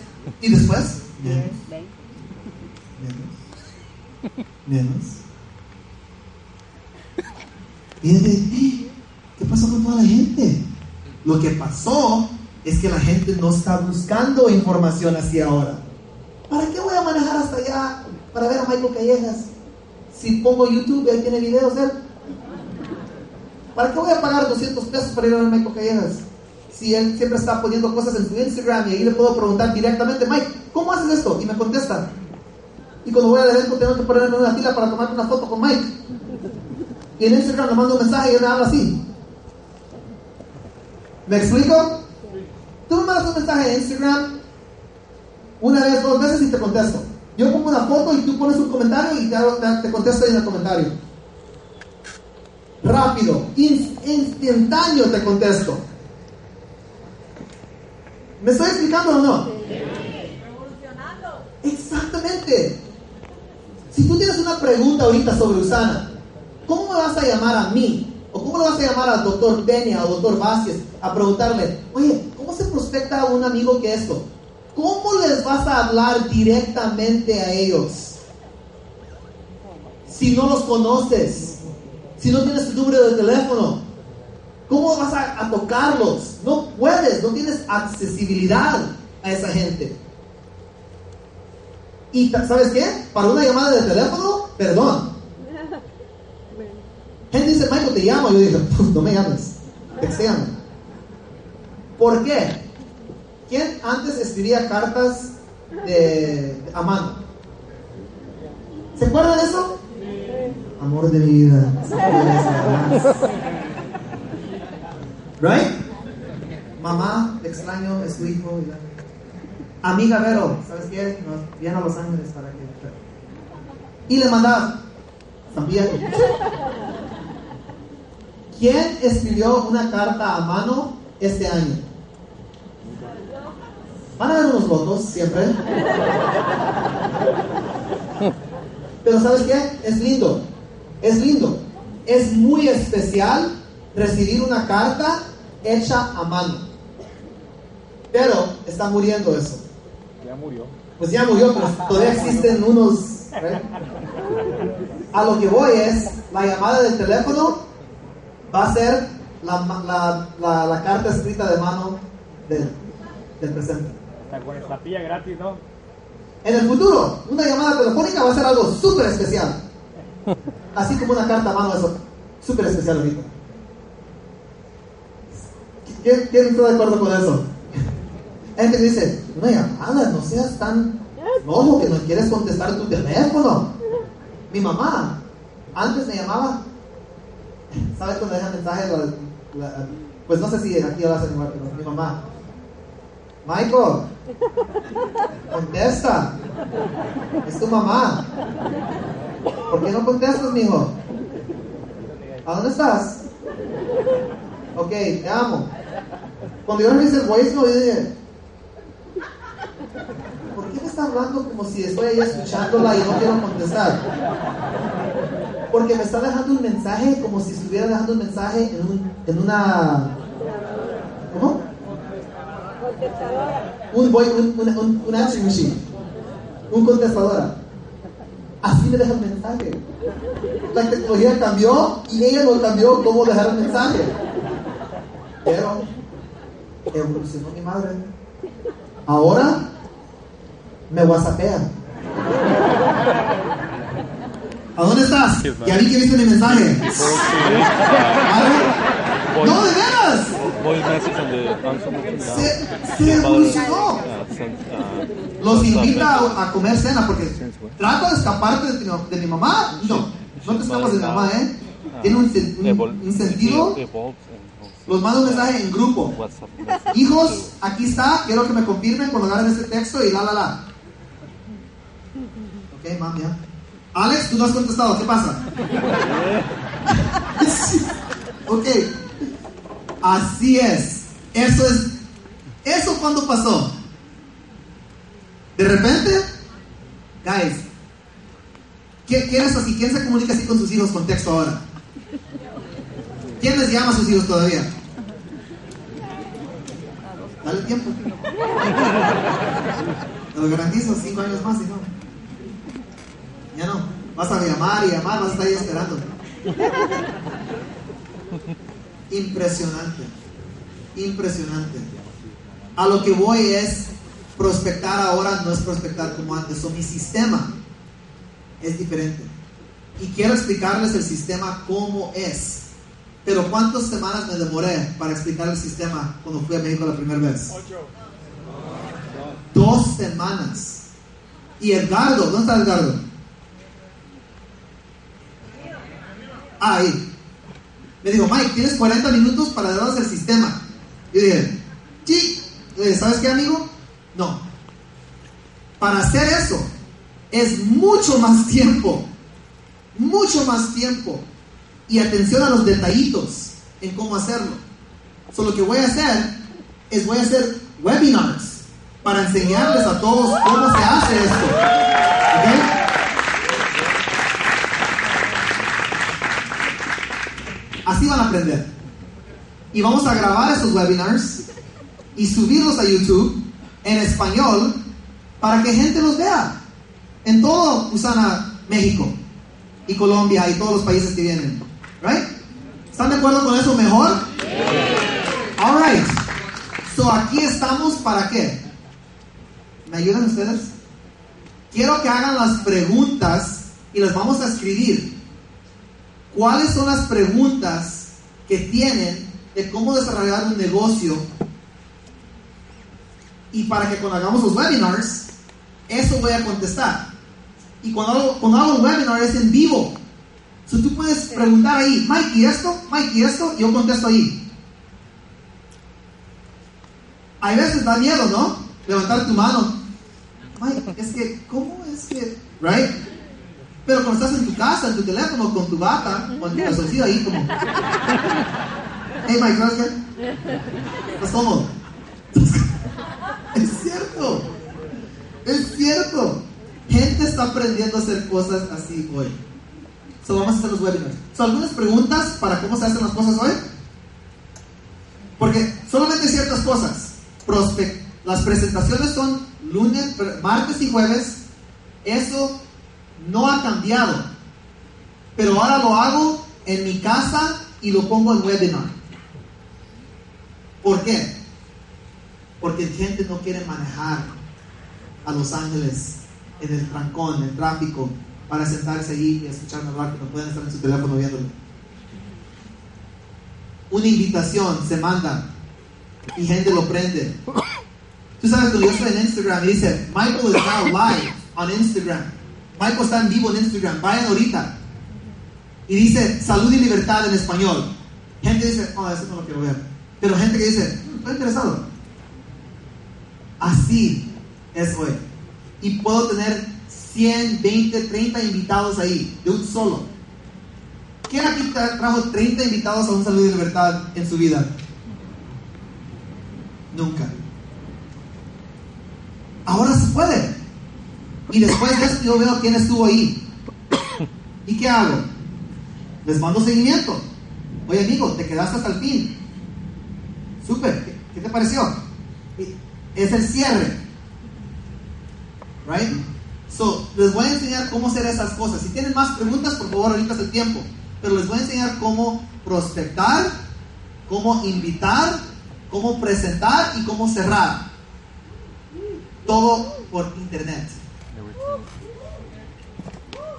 ¿Y después? Menos. Menos. Menos. Y ¿Qué pasó con toda la gente? Lo que pasó es que la gente no está buscando información así ahora. ¿Para qué voy a manejar hasta allá para ver a Michael Callejas? Si pongo YouTube, ahí tiene videos de él. ¿Para qué voy a pagar 200 pesos para ir a ver Michael Callejas? Si él siempre está poniendo cosas en su Instagram y ahí le puedo preguntar directamente, Mike, ¿cómo haces esto? Y me contesta. Y cuando voy al evento tengo que ponerme una fila para tomar una foto con Mike. Y en Instagram le mando un mensaje y él me habla así. ¿Me explico? Tú me mandas un mensaje en Instagram una vez, dos veces y te contesto. Yo pongo una foto y tú pones un comentario y te, te, te contesto en el comentario. Rápido, instantáneo te contesto. ¿Me estoy explicando o no? Exactamente. Si tú tienes una pregunta ahorita sobre Usana, ¿cómo me vas a llamar a mí? ¿O cómo le vas a llamar al doctor Peña o doctor Vázquez a preguntarle, oye, ¿cómo se prospecta a un amigo que esto? ¿Cómo les vas a hablar directamente a ellos? Si no los conoces, si no tienes su número de teléfono, ¿cómo vas a, tocarlos? No puedes, no tienes accesibilidad a esa gente. Y ¿sabes qué? Para una llamada de teléfono, perdón. Gente dice, Michael, te llamo. Yo dije, no me llames, textéame. ¿Por qué? ¿Quién antes escribía cartas de, a mano? ¿Se acuerdan de eso? Amor de mi vida. ¿Right? Mamá, te extraño, es tu hijo. Amiga Vero, ¿sabes qué? Nos viene a Los Ángeles para que. Y le mandaba también. ¿Quién escribió una carta a mano este año? Van a dar unos votos siempre. Pero ¿sabes qué? Es lindo. Es lindo. Es muy especial recibir una carta hecha a mano. Pero está muriendo eso. Ya murió. Pues ya murió, pero todavía existen unos. ¿eh? A lo que voy es, la llamada del teléfono va a ser la, la, la, la carta escrita de mano del, del presente. Con estampilla gratis, ¿no? En el futuro, una llamada telefónica va a ser algo súper especial. Así como una carta a mano, eso, súper especial ahorita. ¿Quién, ¿Quién está de acuerdo con eso? Gente que dice, una llamada, no seas tan loco que no quieres contestar tu teléfono. Mi mamá, antes me llamaba, ¿sabes cuando deja mensajes? Pues no sé si aquí igual, pero mi mamá. Michael, contesta. Es tu mamá. ¿Por qué no contestas, mijo? ¿A dónde estás? Ok, te amo. Cuando yo revisé el voice note, yo dije, ¿por qué me está hablando como si estoy ahí escuchándola y no quiero contestar? Porque me está dejando un mensaje como si estuviera dejando un mensaje en, un, en una... Un, voice, un, un, un, un answering machine. Un contestadora. Así me deja el mensaje. La tecnología cambió y ella no cambió cómo dejar el mensaje. Pero evolucionó mi madre. Ahora me whatsappean. ¿A dónde estás? Ya vi que viste mi mensaje. ¿Vale? No, de veras. Voice message the answer. Se, se uh, Los invita a, a comer cena porque trata de escaparte de, mi- de mi mamá. No, no te escapas de mi mamá, ¿eh? Tiene un, un- un sentido. also, Los mando un mensaje en grupo. Hijos, aquí está. Quiero que me confirmen cuando agarren este texto y la, la, la. Ok, mam, ya. Alex, tú no has contestado. ¿Qué pasa? ok. Así es. Eso es. ¿Eso cuándo pasó? De repente, guys, ¿quién, es así? ¿Quién se comunica así con sus hijos con texto ahora? ¿Quién les llama a sus hijos todavía? Dale tiempo. Te lo garantizo, cinco años más y no. Ya no. Vas a llamar y llamar, vas a estar ahí esperando. Impresionante. Impresionante. A lo que voy es, prospectar ahora no es prospectar como antes. O mi sistema es diferente. Y quiero explicarles el sistema como es. Pero ¿cuántas semanas me demoré para explicar el sistema cuando fui a México la primera vez? Dos semanas. Y Edgardo, ¿dónde está Edgardo? Ah, ahí. Me dijo, Mike, tienes 40 minutos para darnos el sistema. Yo dije, sí. ¿sabes qué, amigo? No. Para hacer eso es mucho más tiempo. Mucho más tiempo. Y atención a los detallitos en cómo hacerlo. So, lo que voy a hacer es voy a hacer webinars para enseñarles a todos cómo se hace esto. ¿Ok? Así van a aprender. Y vamos a grabar esos webinars y subirlos a YouTube en español para que gente los vea. En todo Usana, México y Colombia y todos los países que vienen. Right? ¿Están de acuerdo con eso mejor? All right. So aquí estamos para qué? ¿Me ayudan ustedes? Quiero que hagan las preguntas y las vamos a escribir. ¿Cuáles son las preguntas que tienen de cómo desarrollar un negocio? Y para que cuando hagamos los webinars, eso voy a contestar. Y cuando hago, cuando hago un webinar es en vivo. So, tú puedes preguntar ahí, Mike, ¿y esto? Mike, ¿y esto? Yo contesto ahí. Hay veces da miedo, ¿no? Levantar tu mano. Mike, es que, ¿cómo es que? ¿Right? Pero cuando estás en tu casa, en tu teléfono, con tu bata, con tu calzoncillo ahí como... Hey ¿sabes qué? ¿Estás cómodo? Es cierto. Es cierto. Gente está aprendiendo a hacer cosas así hoy. So, vamos a hacer los webinars. So, ¿Algunas preguntas para cómo se hacen las cosas hoy? Porque solamente ciertas cosas. Prospect. Las presentaciones son lunes, martes y jueves. Eso no ha cambiado. Pero ahora lo hago en mi casa y lo pongo en webinar. ¿Por qué? Porque gente no quiere manejar a Los Ángeles en el trancón, en el tráfico, para sentarse ahí y escucharme hablar, que no pueden estar en su teléfono viéndolo. Una invitación se manda y gente lo prende. Tú sabes, cuando yo estoy en Instagram y dice, Michael is now live on Instagram. Michael está en vivo en Instagram, vayan ahorita. Y dice, salud y libertad en español. Gente dice, oh, eso no lo quiero ver. Pero gente que dice, "Mm, estoy interesado. Así es hoy. Y puedo tener 100, 20, 30 invitados ahí, de un solo. ¿Quién aquí tra- trajo 30 invitados a un salud y libertad en su vida? Nunca. Ahora se puede. Y después yo veo quién estuvo ahí. ¿Y qué hago? Les mando seguimiento. Oye amigo, te quedaste hasta el fin. Súper, ¿qué, qué te pareció? Es el cierre. Right? So, les voy a enseñar cómo hacer esas cosas. Si tienen más preguntas, por favor, ahorita es el tiempo. Pero les voy a enseñar cómo prospectar, cómo invitar, cómo presentar y cómo cerrar. Todo por internet.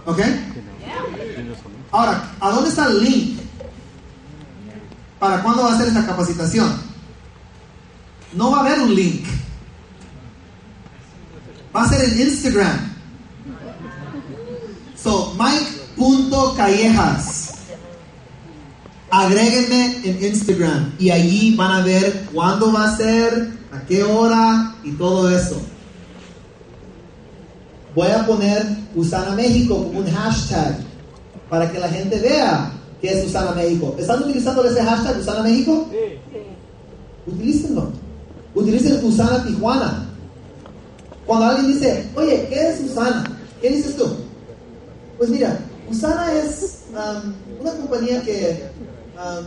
¿Ok? Ahora, ¿a dónde está el link? ¿Para cuándo va a ser esta capacitación? No va a haber un link. Va a ser en Instagram. So, Mike.callejas. Agréguenme en Instagram y allí van a ver cuándo va a ser, a qué hora y todo eso. Voy a poner Usana México como un hashtag para que la gente vea que es Usana México. ¿Están utilizando ese hashtag Usana México? Utilícenlo. Utilicen Usana Tijuana. Cuando alguien dice, oye, ¿qué es Usana? ¿Qué dices tú? Pues mira, Usana es um, una compañía que, um,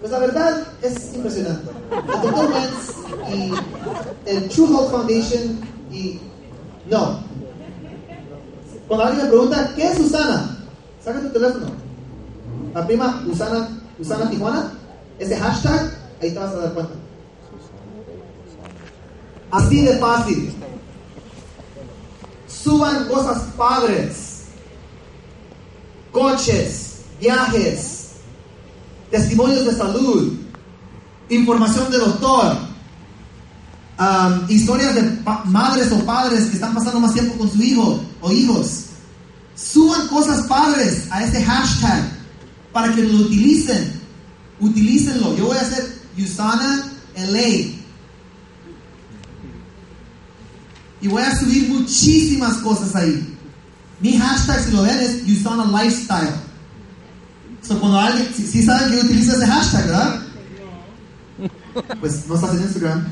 pues la verdad, es impresionante. El Dr. Wentz y el True Health Foundation y... No. Cuando alguien me pregunta, ¿qué es Usana? Saca tu teléfono. La prima Usana, Usana Tijuana. ese hashtag, ahí te vas a dar cuenta. Así de fácil. Suban cosas padres. Coches, viajes, testimonios de salud, información de doctor, um, historias de madres o padres que están pasando más tiempo con su hijo o hijos. Suban cosas padres a este hashtag para que lo utilicen. Utilícenlo. Yo voy a hacer Usana LA. Y voy a subir muchísimas cosas ahí. Mi hashtag, si lo ven, es Usana Lifestyle. So, cuando si, saben que yo utilizo ese hashtag, ¿verdad? Pues no estás en Instagram.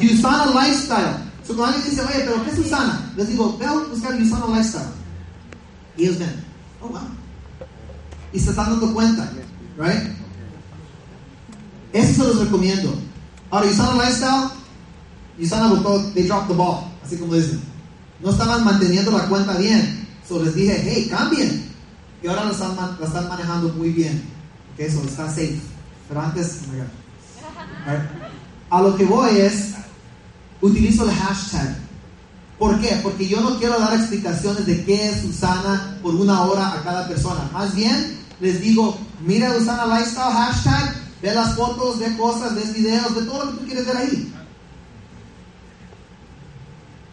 Usana Lifestyle. So, cuando alguien dice, oye, pero ¿qué es Usana? Les digo, ve a buscar Usana Lifestyle. Y ellos ven, oh wow. Y se están dando cuenta, right? Eso se los recomiendo. Ahora, Usana Lifestyle, Usana votó, they dropped the ball, así como dicen. No estaban manteniendo la cuenta bien. So les dije, hey, cambien. Y ahora lo están, la están manejando muy bien. Que eso, está safe. Pero antes, oh? A lo que voy es, utilizo el hashtag. ¿Por qué? Porque yo no quiero dar explicaciones de qué es Usana por una hora a cada persona. Más bien, les digo, mira Usana Lifestyle hashtag, ve las fotos, ve cosas, ve videos, ve todo lo que tú quieres ver ahí.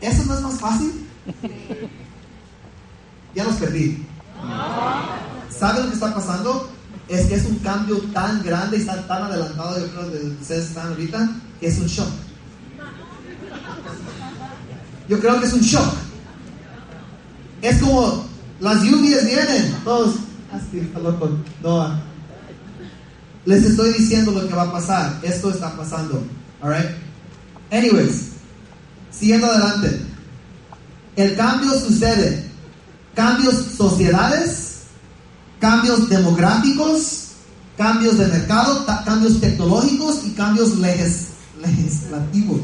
¿Eso no es más fácil? Ya los perdí. ¿Saben lo que está pasando? Es que es un cambio tan grande y está tan adelantado, yo creo, de ustedes están ahorita, que es un shock. Yo creo que es un shock. Es como las lluvias vienen, todos, Noah. Les estoy diciendo lo que va a pasar. Esto está pasando. Alright? Anyways, siguiendo adelante. El cambio sucede. Cambios sociedades, cambios demográficos, cambios de mercado, cambios tecnológicos y cambios legis- legislativos.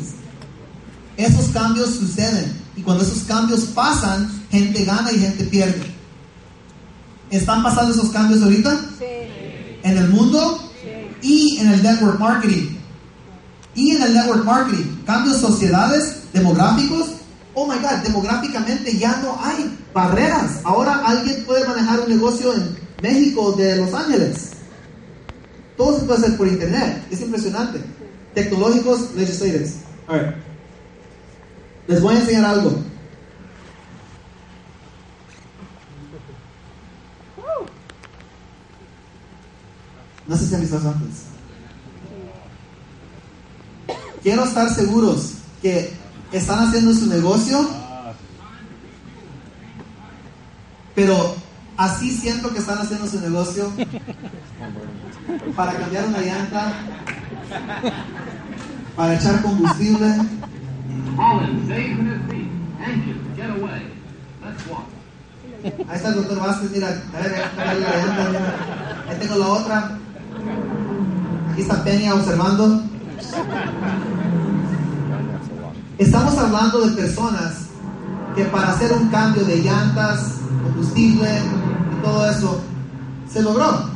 Esos cambios suceden y cuando esos cambios pasan, gente gana y gente pierde. ¿Están pasando esos cambios ahorita? Sí. En el mundo y en el network marketing. Y en el network marketing, cambios sociedades, demográficos. Oh my God, demográficamente ya no hay barreras. Ahora alguien puede manejar un negocio en México de Los Ángeles. Todo se puede hacer por internet. Es impresionante. Tecnológicos, legislators. All right. Les voy a enseñar algo. No sé si han visto antes. Quiero estar seguros que están haciendo su negocio, pero así siento que están haciendo su negocio para cambiar una llanta, para echar combustible. Ahí está el doctor Vázquez, mira, a ver, la llanta, mira. Ahí tengo la otra. Aquí está Peña observando. Estamos hablando de personas que para hacer un cambio de llantas, combustible todo eso, se logró.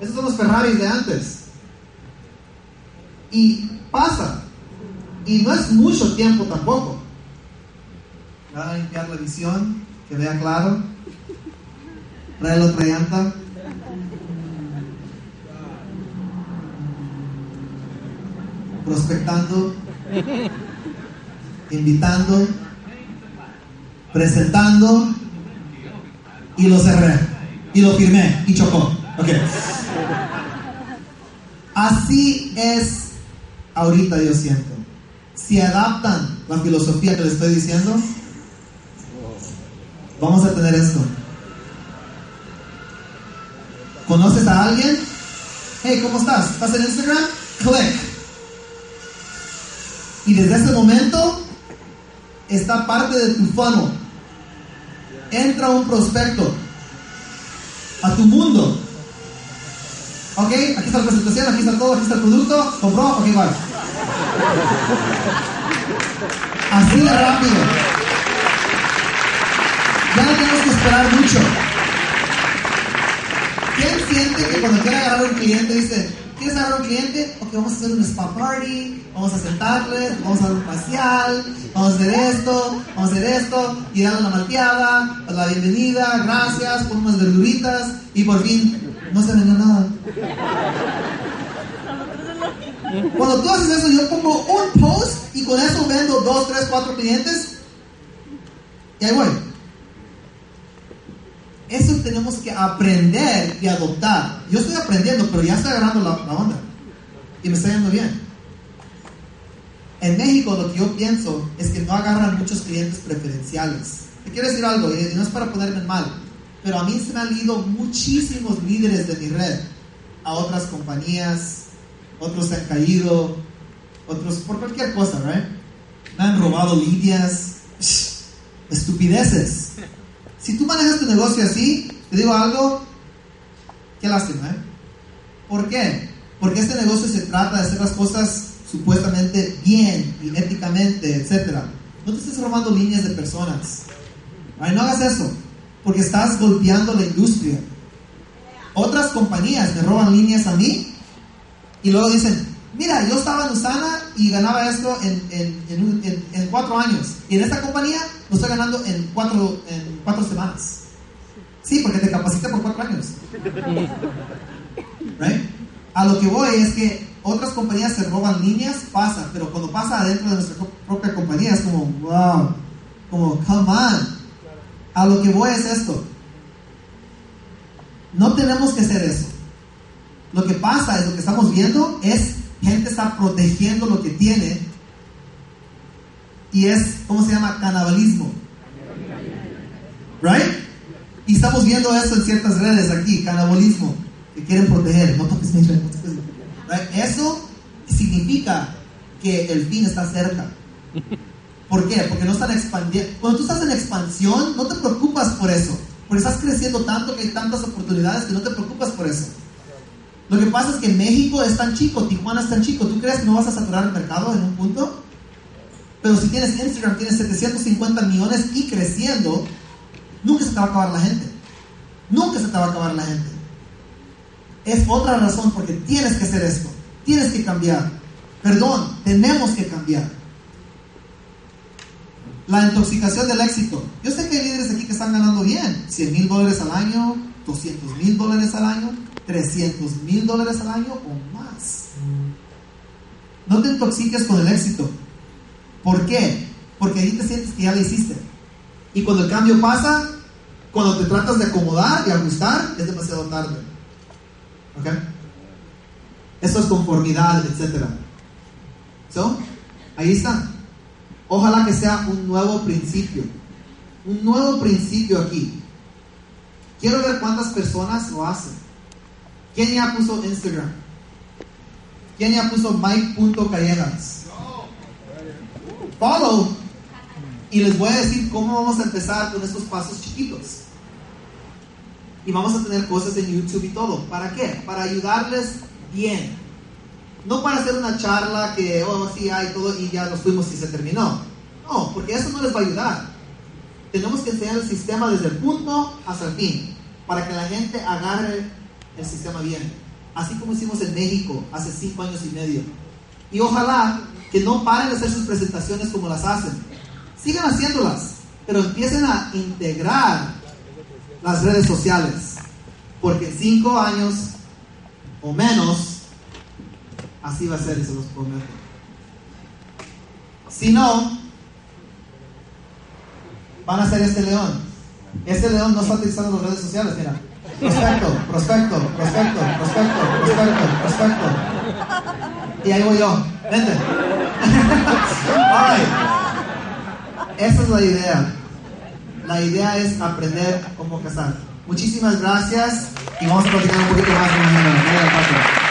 Esos son los Ferraris de antes. Y pasa. Y no es mucho tiempo tampoco. Voy a limpiar la visión, que vea claro. Trae la otra llanta. Prospectando, invitando, presentando y lo cerré. Y lo firmé y chocó. Ok. Así es ahorita yo siento. Si adaptan la filosofía que les estoy diciendo, vamos a tener esto. ¿Conoces a alguien? Hey, ¿cómo estás? ¿Estás en Instagram? Click. Y desde ese momento está parte de tu funnel. Entra un prospecto a tu mundo. Ok, aquí está la presentación, aquí está todo, aquí está el producto. ¿Compró? Ok, bye. Así de rápido. Ya no tenemos que esperar mucho. ¿Quién siente que cuando quiere agarrar un cliente dice, ¿quieres agarrar un cliente? Ok, vamos a hacer un spa party, vamos a sentarle, vamos a dar un facial, vamos a hacer esto, vamos a hacer esto, y darle una malteada, la bienvenida, gracias, pon unas verduritas, y por fin no se vendió nada. Cuando tú haces eso, yo pongo un post y con eso vendo dos, tres, cuatro clientes y ahí voy. Eso tenemos que aprender y adoptar. Yo estoy aprendiendo, pero ya estoy agarrando la, onda. Y me está yendo bien. En México lo que yo pienso es que no agarran muchos clientes preferenciales. Te quiero decir algo, y no es para ponerme mal, pero a mí se me han ido muchísimos líderes de mi red a otras compañías, otros se han caído, otros por cualquier cosa, ¿right? Me han robado líneas, estupideces. Si tú manejas tu negocio así, te digo algo, qué lástima, ¿eh? ¿Por qué? Porque este negocio se trata de hacer las cosas supuestamente bien y éticamente, etc. No te estés robando líneas de personas. No hagas eso, porque estás golpeando la industria. Otras compañías me roban líneas a mí y luego dicen, mira, yo estaba en Usana y ganaba esto en, en, cuatro años. Y en esta compañía lo estoy ganando en cuatro, cuatro semanas. Sí, porque te capacité por cuatro años. Right? A lo que voy es que otras compañías se roban líneas, pasa, pero cuando pasa adentro de nuestra propia compañía es como, wow, como, come on. A lo que voy es esto. No tenemos que hacer eso. Lo que pasa es lo que estamos viendo es gente está protegiendo lo que tiene y es, ¿cómo se llama? Canibalismo. ¿Right? Y estamos viendo eso en ciertas redes aquí, canibalismo, que quieren proteger. No toques mi- Right? Eso significa que el fin está cerca. ¿Por qué? Porque no están expandiendo. Cuando tú estás en expansión, no te preocupas por eso. Porque estás creciendo tanto que hay tantas oportunidades que no te preocupas por eso. Lo que pasa es que México es tan chico, Tijuana es tan chico. ¿Tú crees que no vas a saturar el mercado en un punto? Pero si tienes Instagram, tienes 750 millones y creciendo, nunca se te va a acabar la gente. Nunca se te va a acabar la gente. Es otra razón porque tienes que hacer esto. Tienes que cambiar. Perdón, tenemos que cambiar. La intoxicación del éxito. Yo sé que hay líderes aquí que están ganando bien. 100 mil dólares al año, 200 mil dólares al año, 300 mil dólares al año o más. No te intoxiques con el éxito. ¿Por qué? Porque ahí te sientes que ya lo hiciste. Y cuando el cambio pasa, cuando te tratas de acomodar y ajustar, es demasiado tarde. ¿Ok? Eso es conformidad, etc. So, ahí está. Ojalá que sea un nuevo principio. Un nuevo principio aquí. Quiero ver cuántas personas lo hacen. ¿Quién ya puso Instagram? ¿Quién ya puso Mike.callejas? Follow. Y les voy a decir cómo vamos a empezar con estos pasos chiquitos. Y vamos a tener cosas en YouTube y todo. ¿Para qué? Para ayudarles bien. No para hacer una charla que, oh, sí, hay todo y ya nos fuimos y se terminó. No, porque eso no les va a ayudar. Tenemos que enseñar el sistema desde el punto hasta el fin, para que la gente agarre el sistema bien. Así como hicimos en México hace cinco años y medio. Y ojalá que no paren de hacer sus presentaciones como las hacen. Sigan haciéndolas, pero empiecen a integrar las redes sociales. Porque en cinco años o menos, así va a ser y se los prometo. Si no, van a ser este león. Este león no está utilizando las redes sociales, mira. Prospecto, prospecto, prospecto, prospecto, prospecto, prospecto. Y ahí voy yo. Vente. All right. Esa es la idea. La idea es aprender cómo cazar. Muchísimas gracias y vamos a platicar un poquito más mañana.